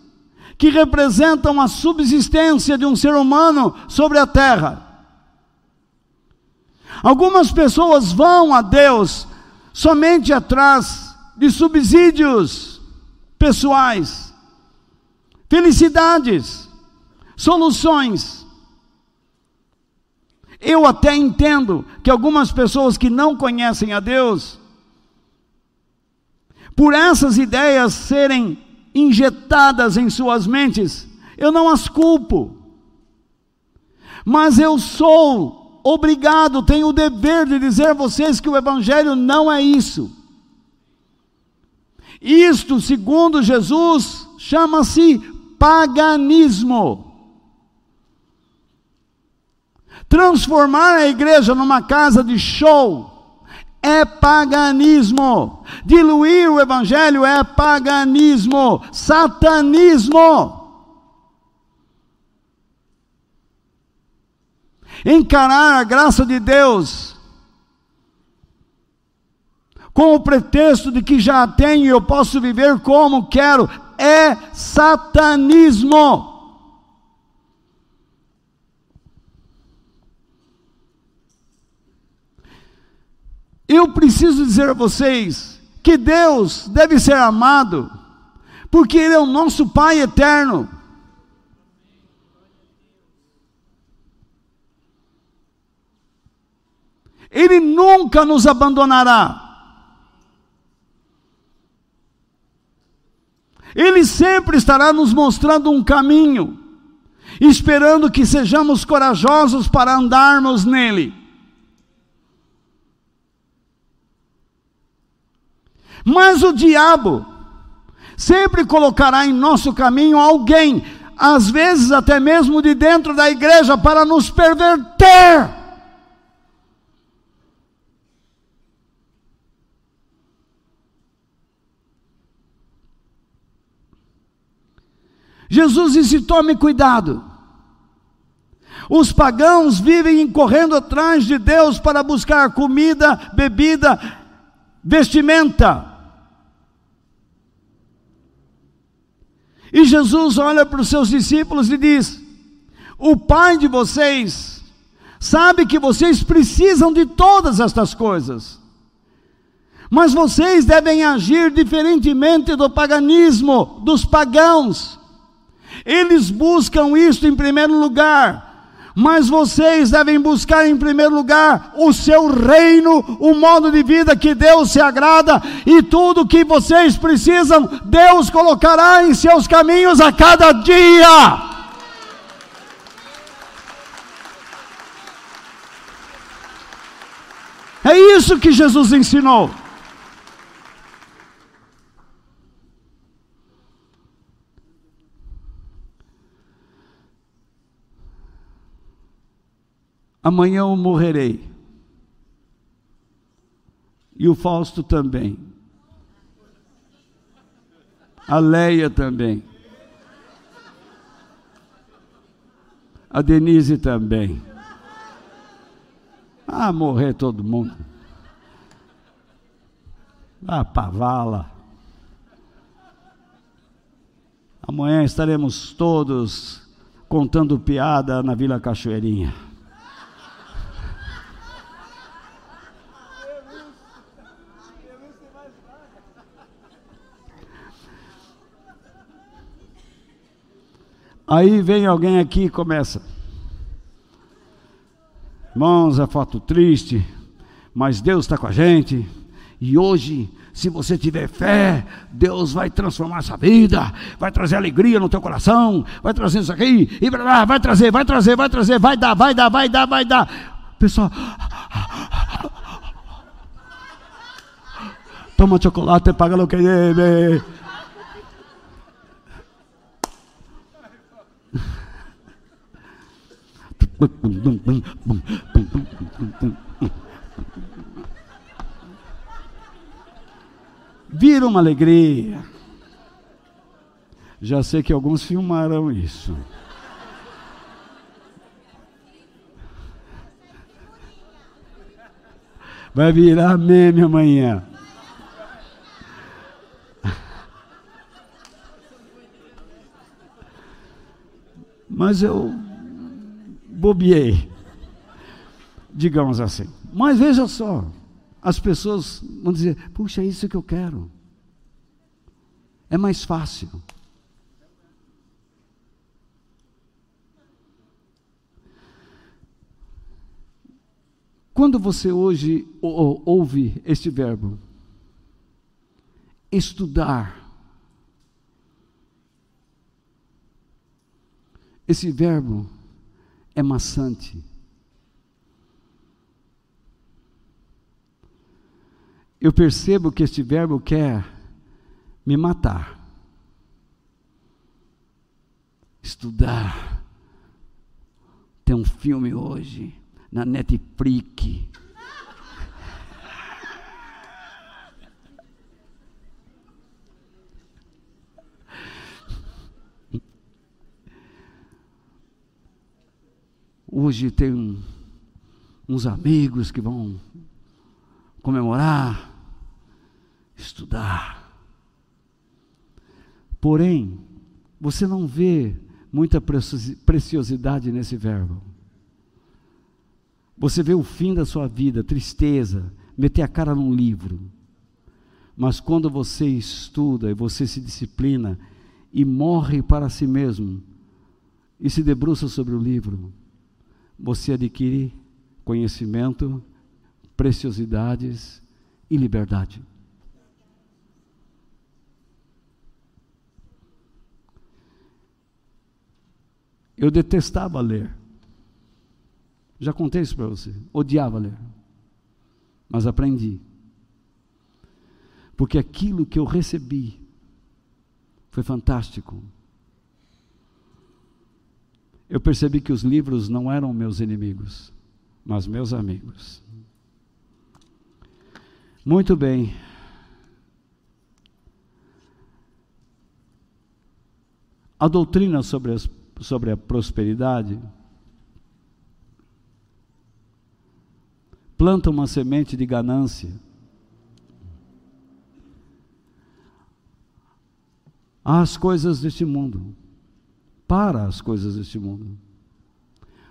que representam a subsistência de um ser humano sobre a terra. Algumas pessoas vão a Deus somente atrás de subsídios pessoais, felicidades, soluções. Eu até entendo que algumas pessoas que não conhecem a Deus, por essas ideias serem injetadas em suas mentes, eu não as culpo. Mas eu sou obrigado, tenho o dever de dizer a vocês que o Evangelho não é isso. Isto, segundo Jesus, chama-se paganismo. Transformar a igreja numa casa de show é paganismo. Diluir o evangelho é paganismo, satanismo. encarar a graça de Deus com o pretexto de que já tenho e eu posso viver como quero, é satanismo. Eu preciso dizer a vocês que Deus deve ser amado, porque Ele é o nosso Pai eterno. Ele nunca nos abandonará. Ele sempre estará nos mostrando um caminho, esperando que sejamos corajosos para andarmos nele. Mas o diabo sempre colocará em nosso caminho alguém, às vezes até mesmo de dentro da igreja, para nos perverter. Jesus disse: tome cuidado. Os pagãos vivem correndo atrás de Deus para buscar comida, bebida, vestimenta. E Jesus olha para os seus discípulos e diz: O Pai de vocês sabe que vocês precisam de todas estas coisas, mas vocês devem agir diferentemente do paganismo, dos pagãos. Eles buscam isso em primeiro lugar, mas vocês devem buscar em primeiro lugar o seu reino, o modo de vida que Deus se agrada, e tudo que vocês precisam, Deus colocará em seus caminhos a cada dia. É isso que Jesus ensinou. Amanhã eu morrerei. E o Fausto também. A Leia também. A Denise também. Ah, morrer todo mundo. Ah, pavala. Amanhã estaremos todos contando piada na Vila Cachoeirinha. Aí vem alguém aqui e começa. Irmãos, é foto triste, mas Deus está com a gente. E hoje, se você tiver fé, Deus vai transformar essa vida, vai trazer alegria no teu coração, vai trazer isso aqui, e vai trazer, vai trazer, vai trazer, vai dar, vai dar, vai dar, vai dar. Pessoal, toma chocolate, paga o que deve. Vira uma alegria. Já sei que alguns filmaram isso. Vai virar meme amanhã. Mas eu bobiei, digamos assim. Mas veja só, as pessoas vão dizer: puxa, é isso que eu quero. É mais fácil. Quando você hoje ouve este verbo, estudar, esse verbo é maçante. Eu percebo que este verbo quer me matar. Estudar. Tem um filme hoje na Netflix. Hoje tem uns amigos que vão comemorar, estudar. Porém, você não vê muita preciosidade nesse verbo. Você vê o fim da sua vida, tristeza, meter a cara num livro. Mas quando você estuda e você se disciplina e morre para si mesmo e se debruça sobre o livro, você adquire conhecimento, preciosidades e liberdade. Eu detestava ler. Já contei isso para você. Odiava ler. Mas aprendi. Porque aquilo que eu recebi foi fantástico eu percebi que os livros não eram meus inimigos, mas meus amigos. Muito bem. A doutrina sobre, as, sobre a prosperidade planta uma semente de ganância. Às coisas deste mundo, para as coisas deste mundo,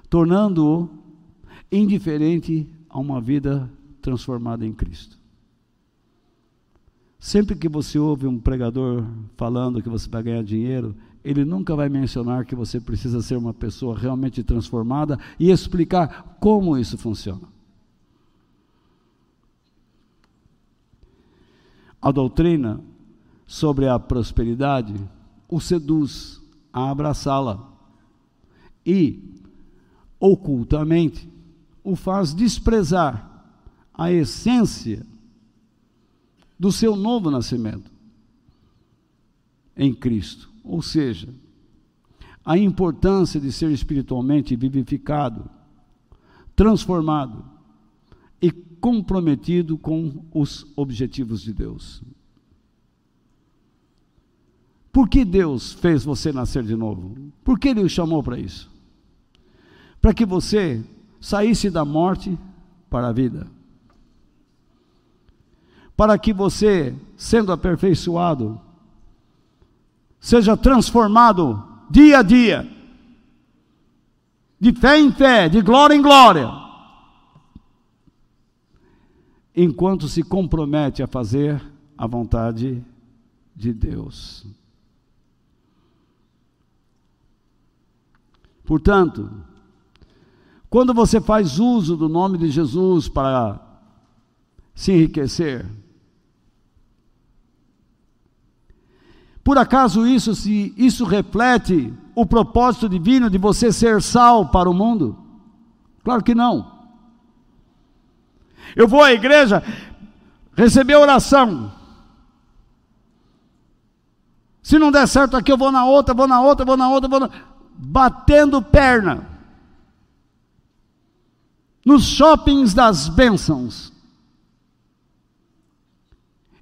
tornando-o indiferente a uma vida transformada em Cristo. Sempre que você ouve um pregador falando que você vai ganhar dinheiro, ele nunca vai mencionar que você precisa ser uma pessoa realmente transformada e explicar como isso funciona. A doutrina sobre a prosperidade o seduz a abraçá-la e, ocultamente, o faz desprezar a essência do seu novo nascimento em Cristo. Ou seja, a importância de ser espiritualmente vivificado, transformado e comprometido com os objetivos de Deus. Por que Deus fez você nascer de novo? Por que Ele o chamou para isso? Para que você saísse da morte para a vida. Para que você, sendo aperfeiçoado, seja transformado dia a dia, de fé em fé, de glória em glória, enquanto se compromete a fazer a vontade de Deus. Portanto, quando você faz uso do nome de Jesus para se enriquecer, por acaso isso se isso reflete o propósito divino de você ser sal para o mundo? Claro que não. Eu vou à igreja receber oração. Se não der certo aqui, eu vou na outra, vou na outra, vou na outra, vou na... batendo perna nos shoppings das bênçãos.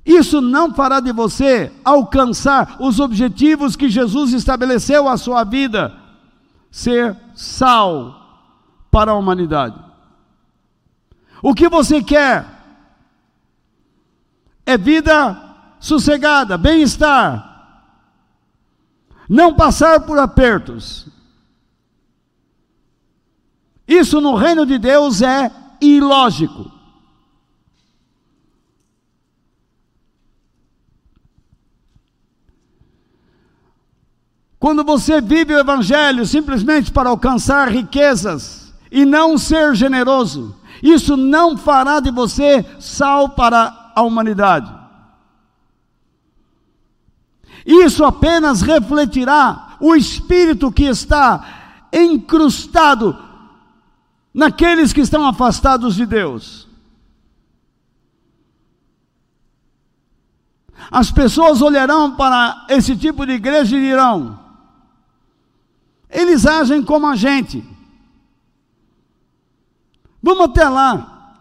Isso não fará de você alcançar os objetivos que Jesus estabeleceu à sua vida, ser sal para a humanidade. O que você quer é vida sossegada, bem-estar, não passar por apertos, isso no reino de Deus é ilógico. Quando você vive o Evangelho simplesmente para alcançar riquezas e não ser generoso, isso não fará de você sal para a humanidade. Isso apenas refletirá o espírito que está encrustado naqueles que estão afastados de Deus. As pessoas olharão para esse tipo de igreja e dirão: eles agem como a gente. Vamos até lá.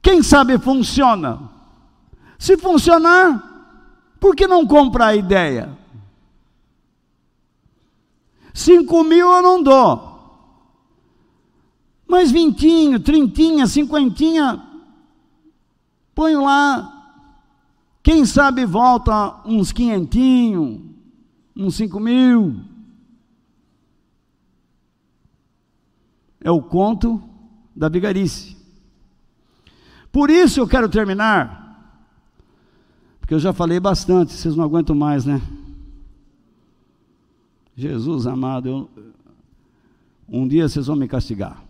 Quem sabe funciona. Se funcionar, por que não comprar a ideia? Cinco mil eu não dou. Mas vintinho, trintinha, cinquentinha, ponho lá. Quem sabe volta uns quinhentinho, uns cinco mil. É o conto da vigarice. Por isso eu quero terminar, porque eu já falei bastante, vocês não aguentam mais, né? Jesus amado, eu, um dia vocês vão me castigar.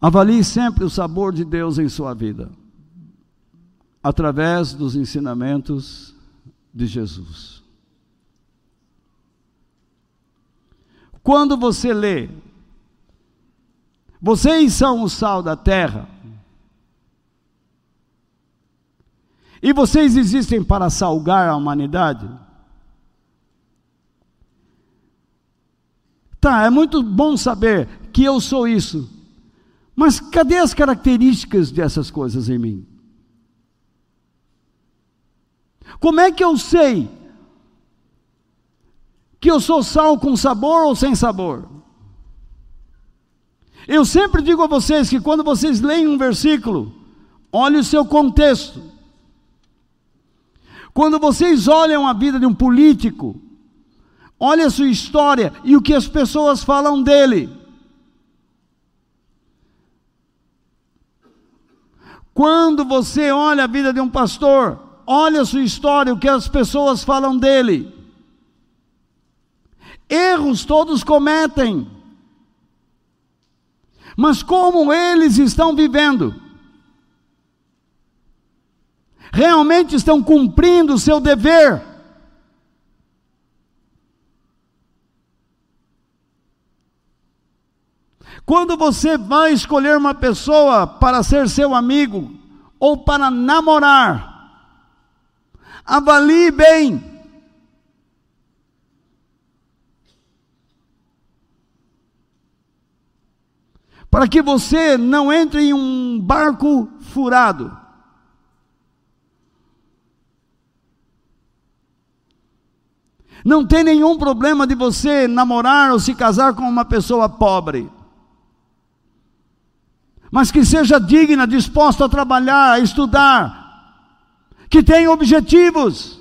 Avalie sempre o sabor de Deus em sua vida, através dos ensinamentos de Jesus. Quando você lê, vocês são o sal da terra, e vocês existem para salgar a humanidade. Tá, é muito bom saber que eu sou isso, mas cadê as características dessas coisas em mim? Como é que eu sei que eu sou sal com sabor ou sem sabor? Eu sempre digo a vocês que quando vocês leem um versículo, olhe o seu contexto. Quando vocês olham a vida de um político, olhe a sua história e o que as pessoas falam dele. Quando você olha a vida de um pastor, olha a sua história, o que as pessoas falam dele. Erros todos cometem. Mas como eles estão vivendo? Realmente estão cumprindo o seu dever? Quando você vai escolher uma pessoa para ser seu amigo ou para namorar, avalie bem. Para que você não entre em um barco furado. Não tem nenhum problema de você namorar ou se casar com uma pessoa pobre mas que seja digna, disposta a trabalhar, a estudar, que tenha objetivos.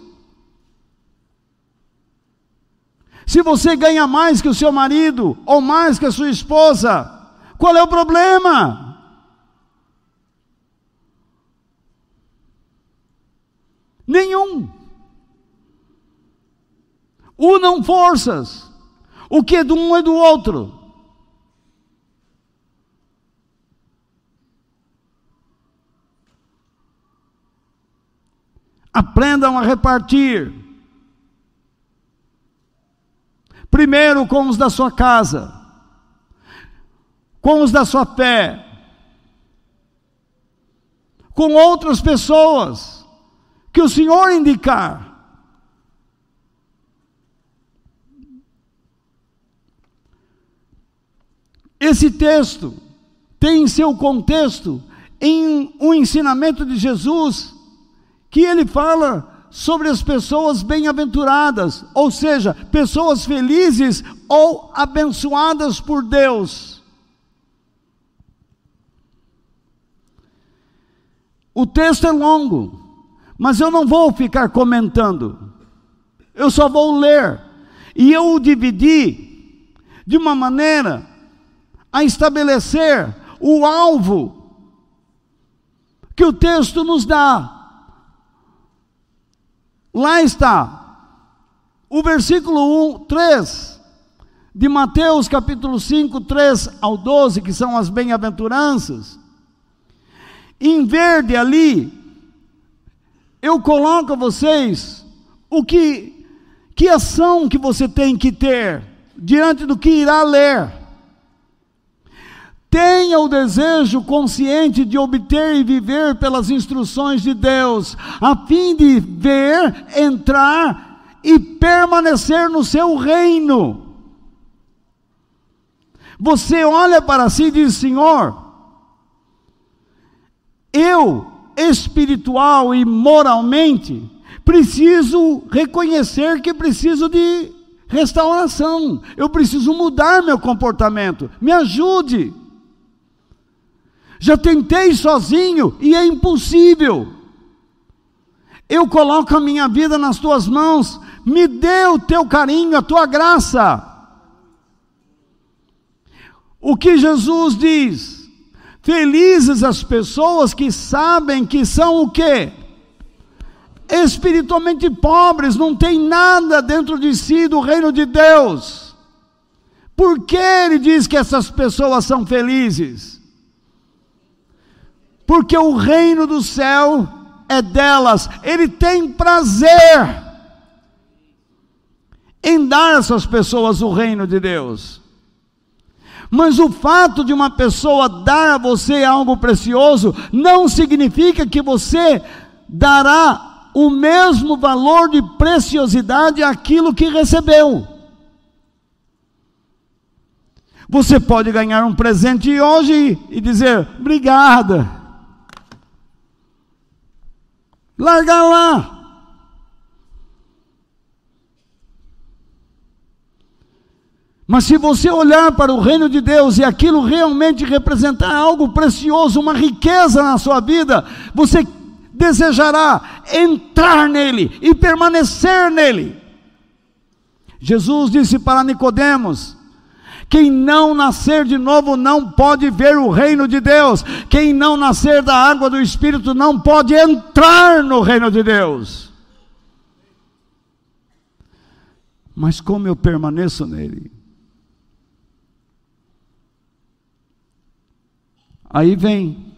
Se você ganha mais que o seu marido, ou mais que a sua esposa, qual é o problema? Nenhum. Unam forças. O que é de um é do outro. Aprendam a repartir. Primeiro com os da sua casa, com os da sua fé, com outras pessoas que o Senhor indicar. Esse texto tem seu contexto em um ensinamento de Jesus que ele fala sobre as pessoas bem-aventuradas, ou seja, pessoas felizes ou abençoadas por Deus. O texto é longo, mas eu não vou ficar comentando, eu só vou ler, e eu o dividi de uma maneira a estabelecer o alvo que o texto nos dá. Lá está. O versículo 1, 3 de Mateus capítulo 5, 3 ao 12, que são as bem-aventuranças. Em verde ali, eu coloco a vocês o que, que ação que você tem que ter diante do que irá ler. Tenha o desejo consciente de obter e viver pelas instruções de Deus, a fim de ver, entrar e permanecer no seu reino. Você olha para si e diz: Senhor, eu, espiritual e moralmente, preciso reconhecer que preciso de restauração, eu preciso mudar meu comportamento, me ajude. Já tentei sozinho e é impossível. Eu coloco a minha vida nas tuas mãos, me dê o teu carinho, a tua graça. O que Jesus diz? Felizes as pessoas que sabem que são o quê? Espiritualmente pobres, não tem nada dentro de si do reino de Deus. Por que ele diz que essas pessoas são felizes? porque o reino do céu é delas, ele tem prazer em dar a essas pessoas o reino de Deus. Mas o fato de uma pessoa dar a você algo precioso não significa que você dará o mesmo valor de preciosidade àquilo que recebeu. Você pode ganhar um presente hoje e dizer: obrigada. Largar lá. Mas se você olhar para o reino de Deus e aquilo realmente representar algo precioso, uma riqueza na sua vida, você desejará entrar nele e permanecer nele. Jesus disse para Nicodemos: quem não nascer de novo não pode ver o reino de Deus. Quem não nascer da água do Espírito não pode entrar no reino de Deus. Mas como eu permaneço nele? Aí vem.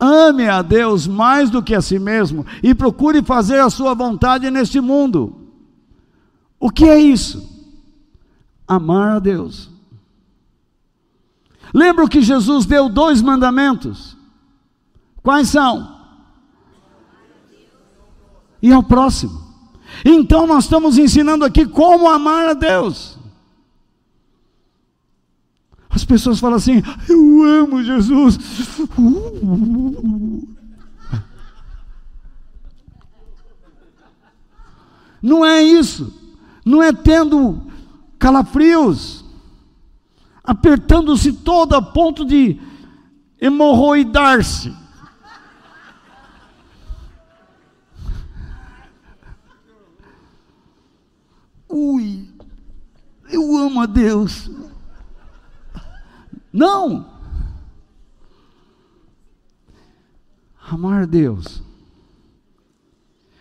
Ame a Deus mais do que a si mesmo e procure fazer a sua vontade neste mundo. O que é isso? Amar a Deus. Lembra que Jesus deu dois mandamentos? Quais são? E ao próximo. Então nós estamos ensinando aqui como amar a Deus. As pessoas falam assim: Eu amo Jesus. Não é isso. Não é tendo calafrios, apertando-se todo a ponto de hemorroidar-se. Ui, eu amo a Deus. Não! Amar a Deus.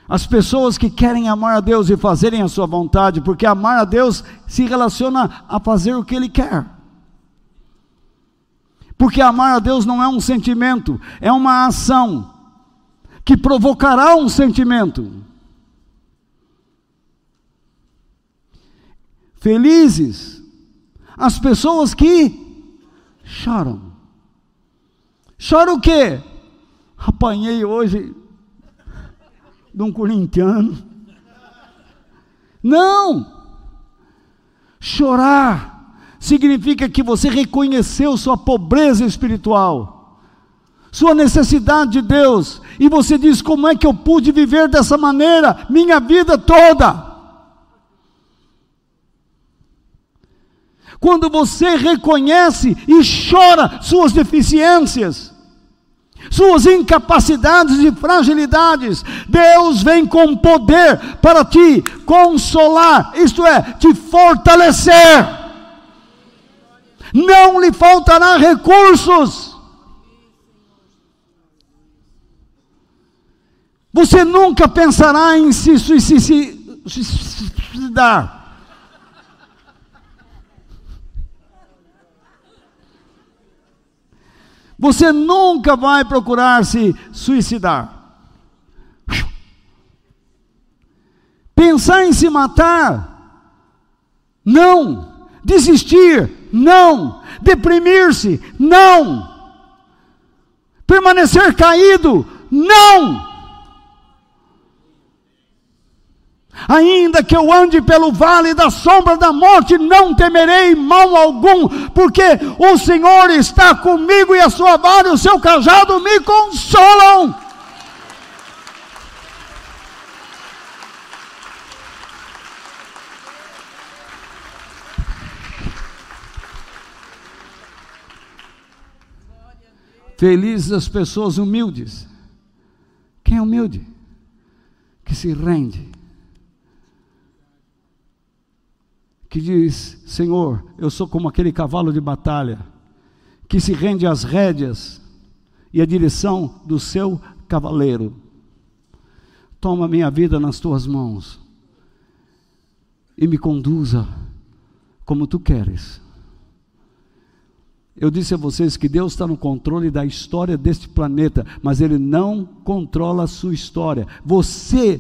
As pessoas que querem amar a Deus e fazerem a sua vontade, porque amar a Deus se relaciona a fazer o que Ele quer. Porque amar a Deus não é um sentimento, é uma ação que provocará um sentimento. Felizes as pessoas que choram. Chora o quê? Apanhei hoje de um corintiano. Não! Chorar significa que você reconheceu sua pobreza espiritual, sua necessidade de Deus, e você diz: como é que eu pude viver dessa maneira minha vida toda? Quando você reconhece e chora suas deficiências, suas incapacidades e fragilidades, Deus vem com poder para te consolar, isto é, te fortalecer. Não lhe faltará recursos. Você nunca pensará em se suicidar. Você nunca vai procurar se suicidar. Pensar em se matar? Não. Desistir? Não. Deprimir-se? Não. Permanecer caído? Não. Ainda que eu ande pelo vale da sombra da morte, não temerei mal algum, porque o Senhor está comigo e a sua vara e o seu cajado me consolam. Felizes as pessoas humildes. Quem é humilde? Que se rende que diz: Senhor, eu sou como aquele cavalo de batalha que se rende às rédeas e à direção do seu cavaleiro. Toma minha vida nas tuas mãos e me conduza como tu queres. Eu disse a vocês que Deus está no controle da história deste planeta, mas Ele não controla a sua história. Você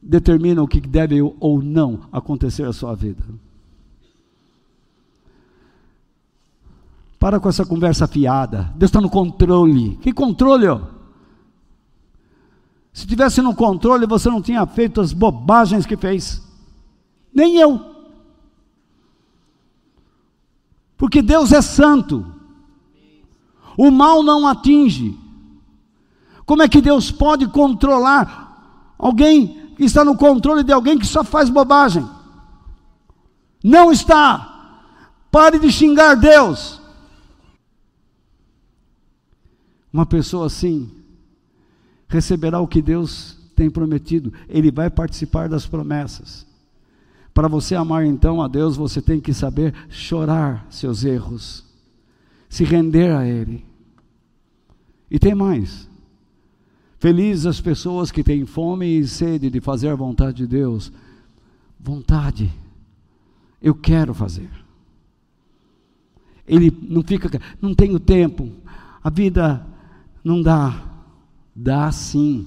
determina o que deve ou não acontecer na sua vida. Para com essa conversa fiada. Deus está no controle. Que controle? Ó? Se tivesse no controle, você não tinha feito as bobagens que fez. Nem eu. Porque Deus é santo. O mal não atinge. Como é que Deus pode controlar alguém está no controle de alguém que só faz bobagem. Não está. Pare de xingar Deus. Uma pessoa assim receberá o que Deus tem prometido, ele vai participar das promessas. Para você amar então a Deus, você tem que saber chorar seus erros, se render a Ele. E tem mais. Felizes as pessoas que têm fome e sede de fazer a vontade de Deus. Vontade. Eu quero fazer. Ele não fica, não tenho tempo. A vida não dá. Dá sim.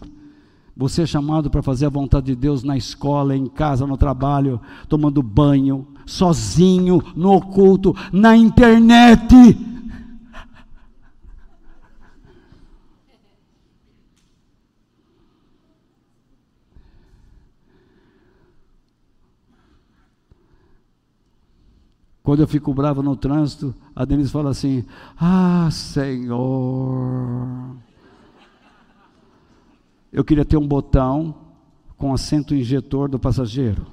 Você é chamado para fazer a vontade de Deus na escola, em casa, no trabalho, tomando banho, sozinho, no oculto, na internet. Quando eu fico bravo no trânsito, a Denise fala assim: Ah, Senhor. Eu queria ter um botão com assento injetor do passageiro.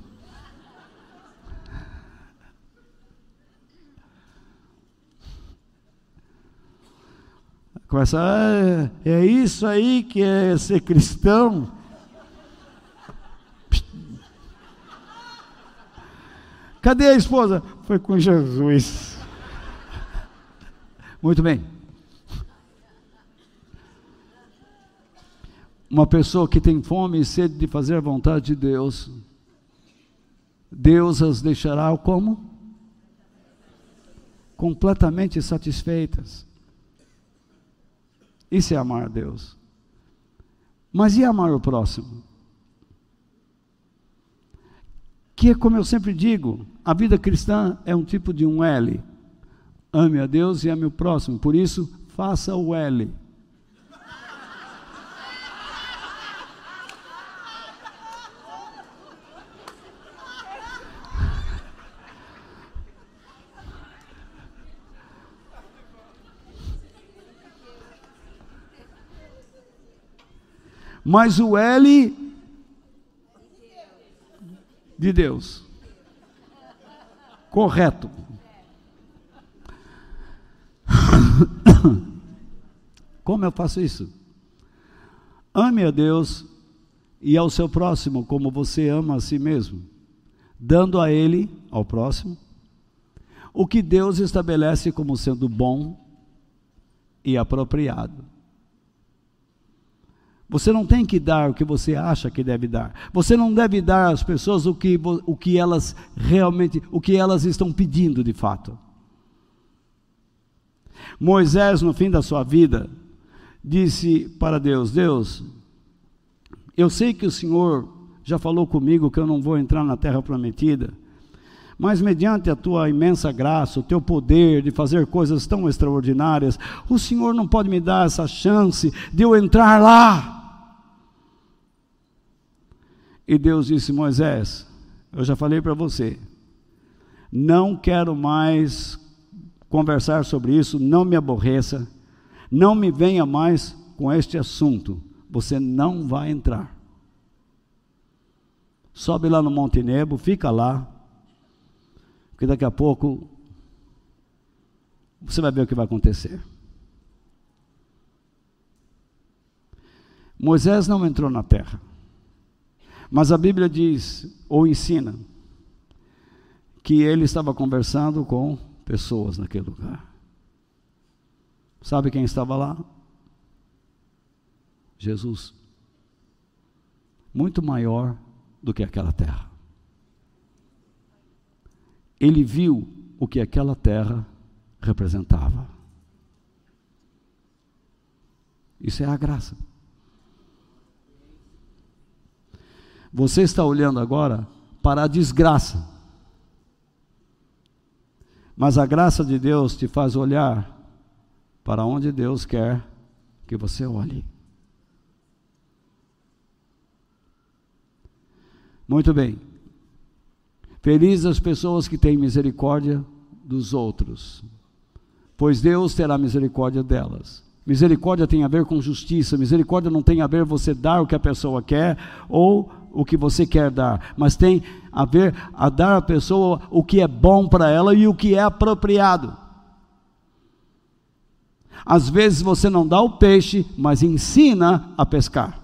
Começa, ah, é isso aí que é ser cristão? Cadê a esposa? Foi com Jesus. Muito bem. Uma pessoa que tem fome e sede de fazer a vontade de Deus, Deus as deixará como? Completamente satisfeitas. Isso é amar a Deus. Mas e amar o próximo? Que, como eu sempre digo, a vida cristã é um tipo de um L. Ame a Deus e ame o próximo. Por isso, faça o L. Mas o L de Deus. Correto. Como eu faço isso? Ame a Deus e ao seu próximo como você ama a si mesmo, dando a ele, ao próximo, o que Deus estabelece como sendo bom e apropriado. Você não tem que dar o que você acha que deve dar. Você não deve dar às pessoas o que, o que elas realmente, o que elas estão pedindo de fato. Moisés, no fim da sua vida, disse para Deus: Deus, eu sei que o Senhor já falou comigo que eu não vou entrar na terra prometida, mas mediante a tua imensa graça, o teu poder de fazer coisas tão extraordinárias, o Senhor não pode me dar essa chance de eu entrar lá. E Deus disse: Moisés, eu já falei para você, não quero mais conversar sobre isso, não me aborreça, não me venha mais com este assunto, você não vai entrar. Sobe lá no Monte Nebo, fica lá, porque daqui a pouco você vai ver o que vai acontecer. Moisés não entrou na terra. Mas a Bíblia diz, ou ensina, que ele estava conversando com pessoas naquele lugar. Sabe quem estava lá? Jesus. Muito maior do que aquela terra. Ele viu o que aquela terra representava. Isso é a graça. Você está olhando agora para a desgraça. Mas a graça de Deus te faz olhar para onde Deus quer que você olhe. Muito bem. Felizes as pessoas que têm misericórdia dos outros, pois Deus terá misericórdia delas. Misericórdia tem a ver com justiça, misericórdia não tem a ver você dar o que a pessoa quer ou o que você quer dar, mas tem a ver a dar à pessoa o que é bom para ela e o que é apropriado. Às vezes você não dá o peixe, mas ensina a pescar.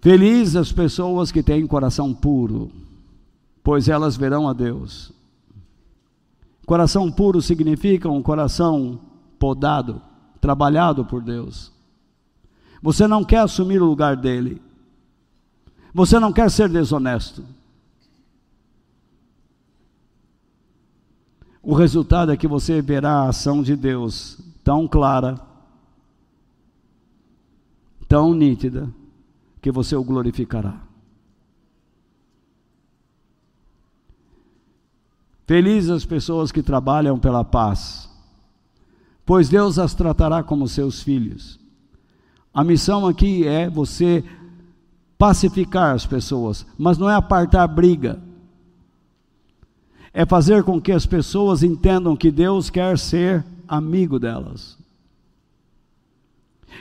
Felizes as pessoas que têm coração puro, pois elas verão a Deus. Coração puro significa um coração podado, trabalhado por Deus. Você não quer assumir o lugar dele. Você não quer ser desonesto. O resultado é que você verá a ação de Deus tão clara, tão nítida, que você o glorificará. Felizes as pessoas que trabalham pela paz, pois Deus as tratará como seus filhos. A missão aqui é você pacificar as pessoas, mas não é apartar briga. É fazer com que as pessoas entendam que Deus quer ser amigo delas.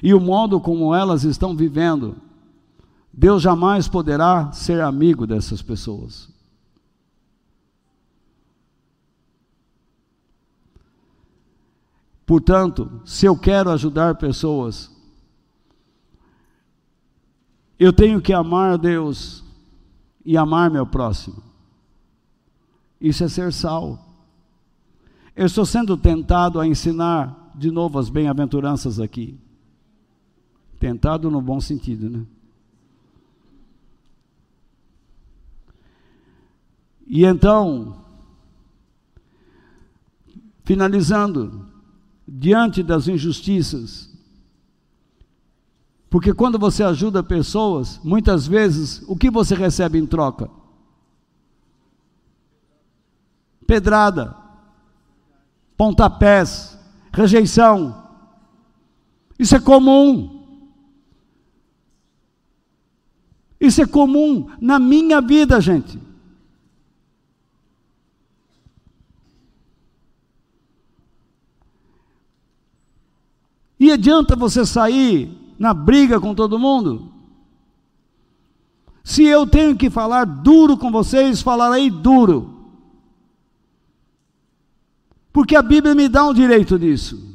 E o modo como elas estão vivendo Deus jamais poderá ser amigo dessas pessoas. Portanto, se eu quero ajudar pessoas, eu tenho que amar a Deus e amar meu próximo. Isso é ser sal. Eu estou sendo tentado a ensinar de novo as bem-aventuranças aqui. Tentado no bom sentido, né? E então, finalizando, diante das injustiças, porque quando você ajuda pessoas, muitas vezes, o que você recebe em troca? Pedrada, pontapés, rejeição. Isso é comum. Isso é comum na minha vida, gente. E adianta você sair na briga com todo mundo? Se eu tenho que falar duro com vocês, falarei duro. Porque a Bíblia me dá um direito disso.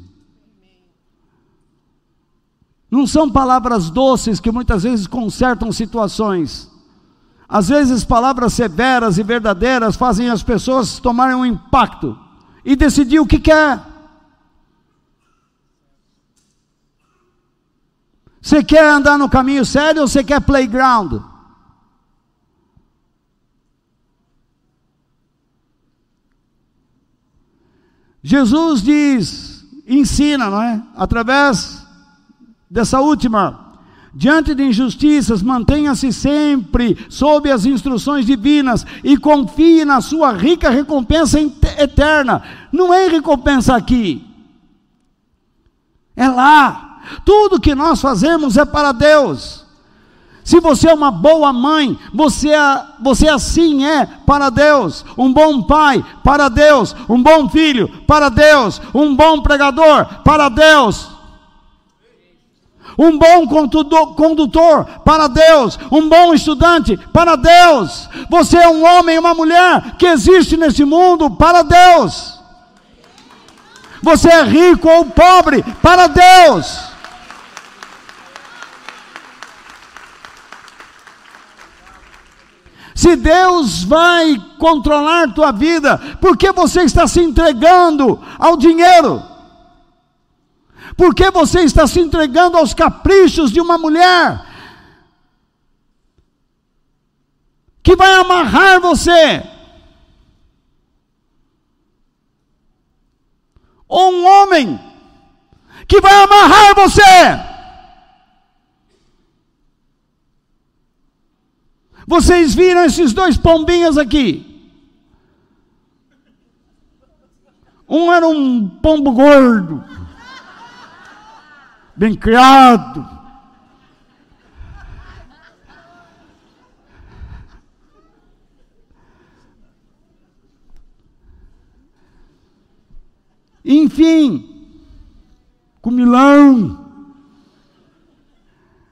Não são palavras doces que muitas vezes consertam situações. Às vezes, palavras severas e verdadeiras fazem as pessoas tomarem um impacto e decidir o que quer. Você quer andar no caminho sério ou você quer playground? Jesus diz, ensina, não é? Através dessa última, diante de injustiças, mantenha-se sempre sob as instruções divinas e confie na sua rica recompensa eterna. Não é recompensa aqui, é lá. Tudo que nós fazemos é para Deus. Se você é uma boa mãe, você, é, você assim é para Deus. Um bom pai, para Deus. Um bom filho, para Deus. Um bom pregador, para Deus. Um bom condutor, para Deus. Um bom estudante, para Deus. Você é um homem uma mulher que existe nesse mundo, para Deus. Você é rico ou pobre, para Deus. Se Deus vai controlar tua vida, por que você está se entregando ao dinheiro? Por que você está se entregando aos caprichos de uma mulher que vai amarrar você? Ou um homem que vai amarrar você? Vocês viram esses dois pombinhos aqui? Um era um pombo gordo, bem criado. Enfim, comilão.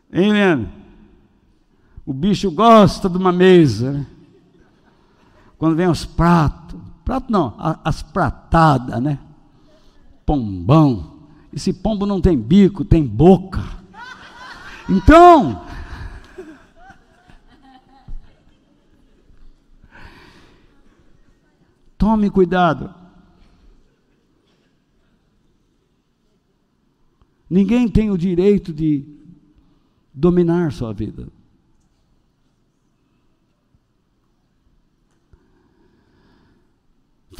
Hein, Leandro? O bicho gosta de uma mesa, né? Quando vem os pratos, prato não, as pratadas, né? Pombão. Esse pombo não tem bico, tem boca. Então, tome cuidado. Ninguém tem o direito de dominar sua vida.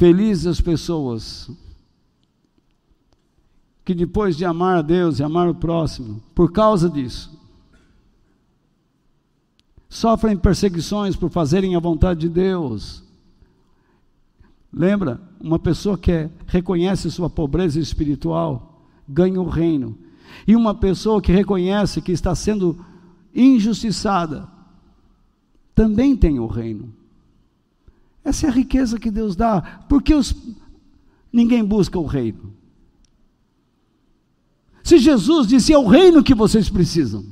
Felizes as pessoas que depois de amar a Deus e amar o próximo, por causa disso, sofrem perseguições por fazerem a vontade de Deus. Lembra? Uma pessoa que é, reconhece sua pobreza espiritual ganha o reino. E uma pessoa que reconhece que está sendo injustiçada também tem o reino. Essa é a riqueza que Deus dá. Porque os, ninguém busca o reino. Se Jesus disse é o reino que vocês precisam.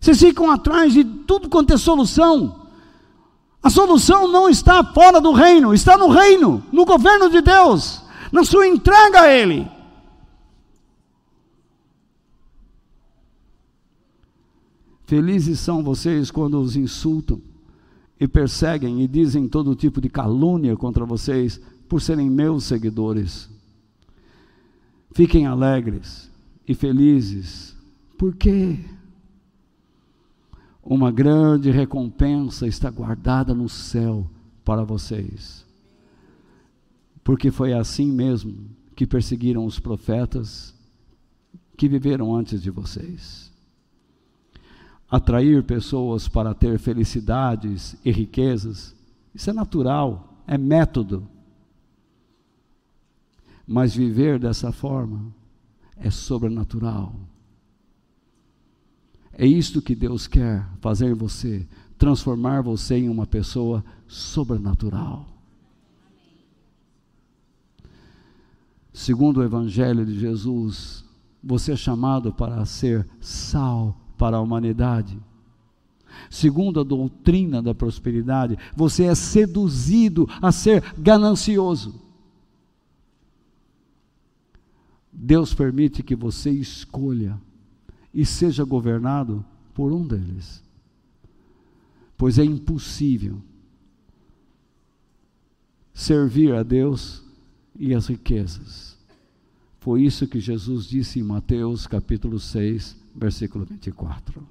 Vocês ficam atrás de tudo quanto é solução. A solução não está fora do reino, está no reino, no governo de Deus, na sua entrega a Ele. Felizes são vocês quando os insultam e perseguem e dizem todo tipo de calúnia contra vocês por serem meus seguidores. Fiquem alegres e felizes, porque uma grande recompensa está guardada no céu para vocês. Porque foi assim mesmo que perseguiram os profetas que viveram antes de vocês. Atrair pessoas para ter felicidades e riquezas, isso é natural, é método. Mas viver dessa forma é sobrenatural. É isto que Deus quer fazer em você, transformar você em uma pessoa sobrenatural. Segundo o Evangelho de Jesus, você é chamado para ser sal para a humanidade. Segundo a doutrina da prosperidade, você é seduzido a ser ganancioso. Deus permite que você escolha e seja governado por um deles. Pois é impossível servir a Deus e as riquezas. Foi isso que Jesus disse em Mateus capítulo 6, versículo 24.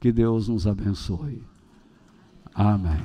Que Deus nos abençoe. Amém.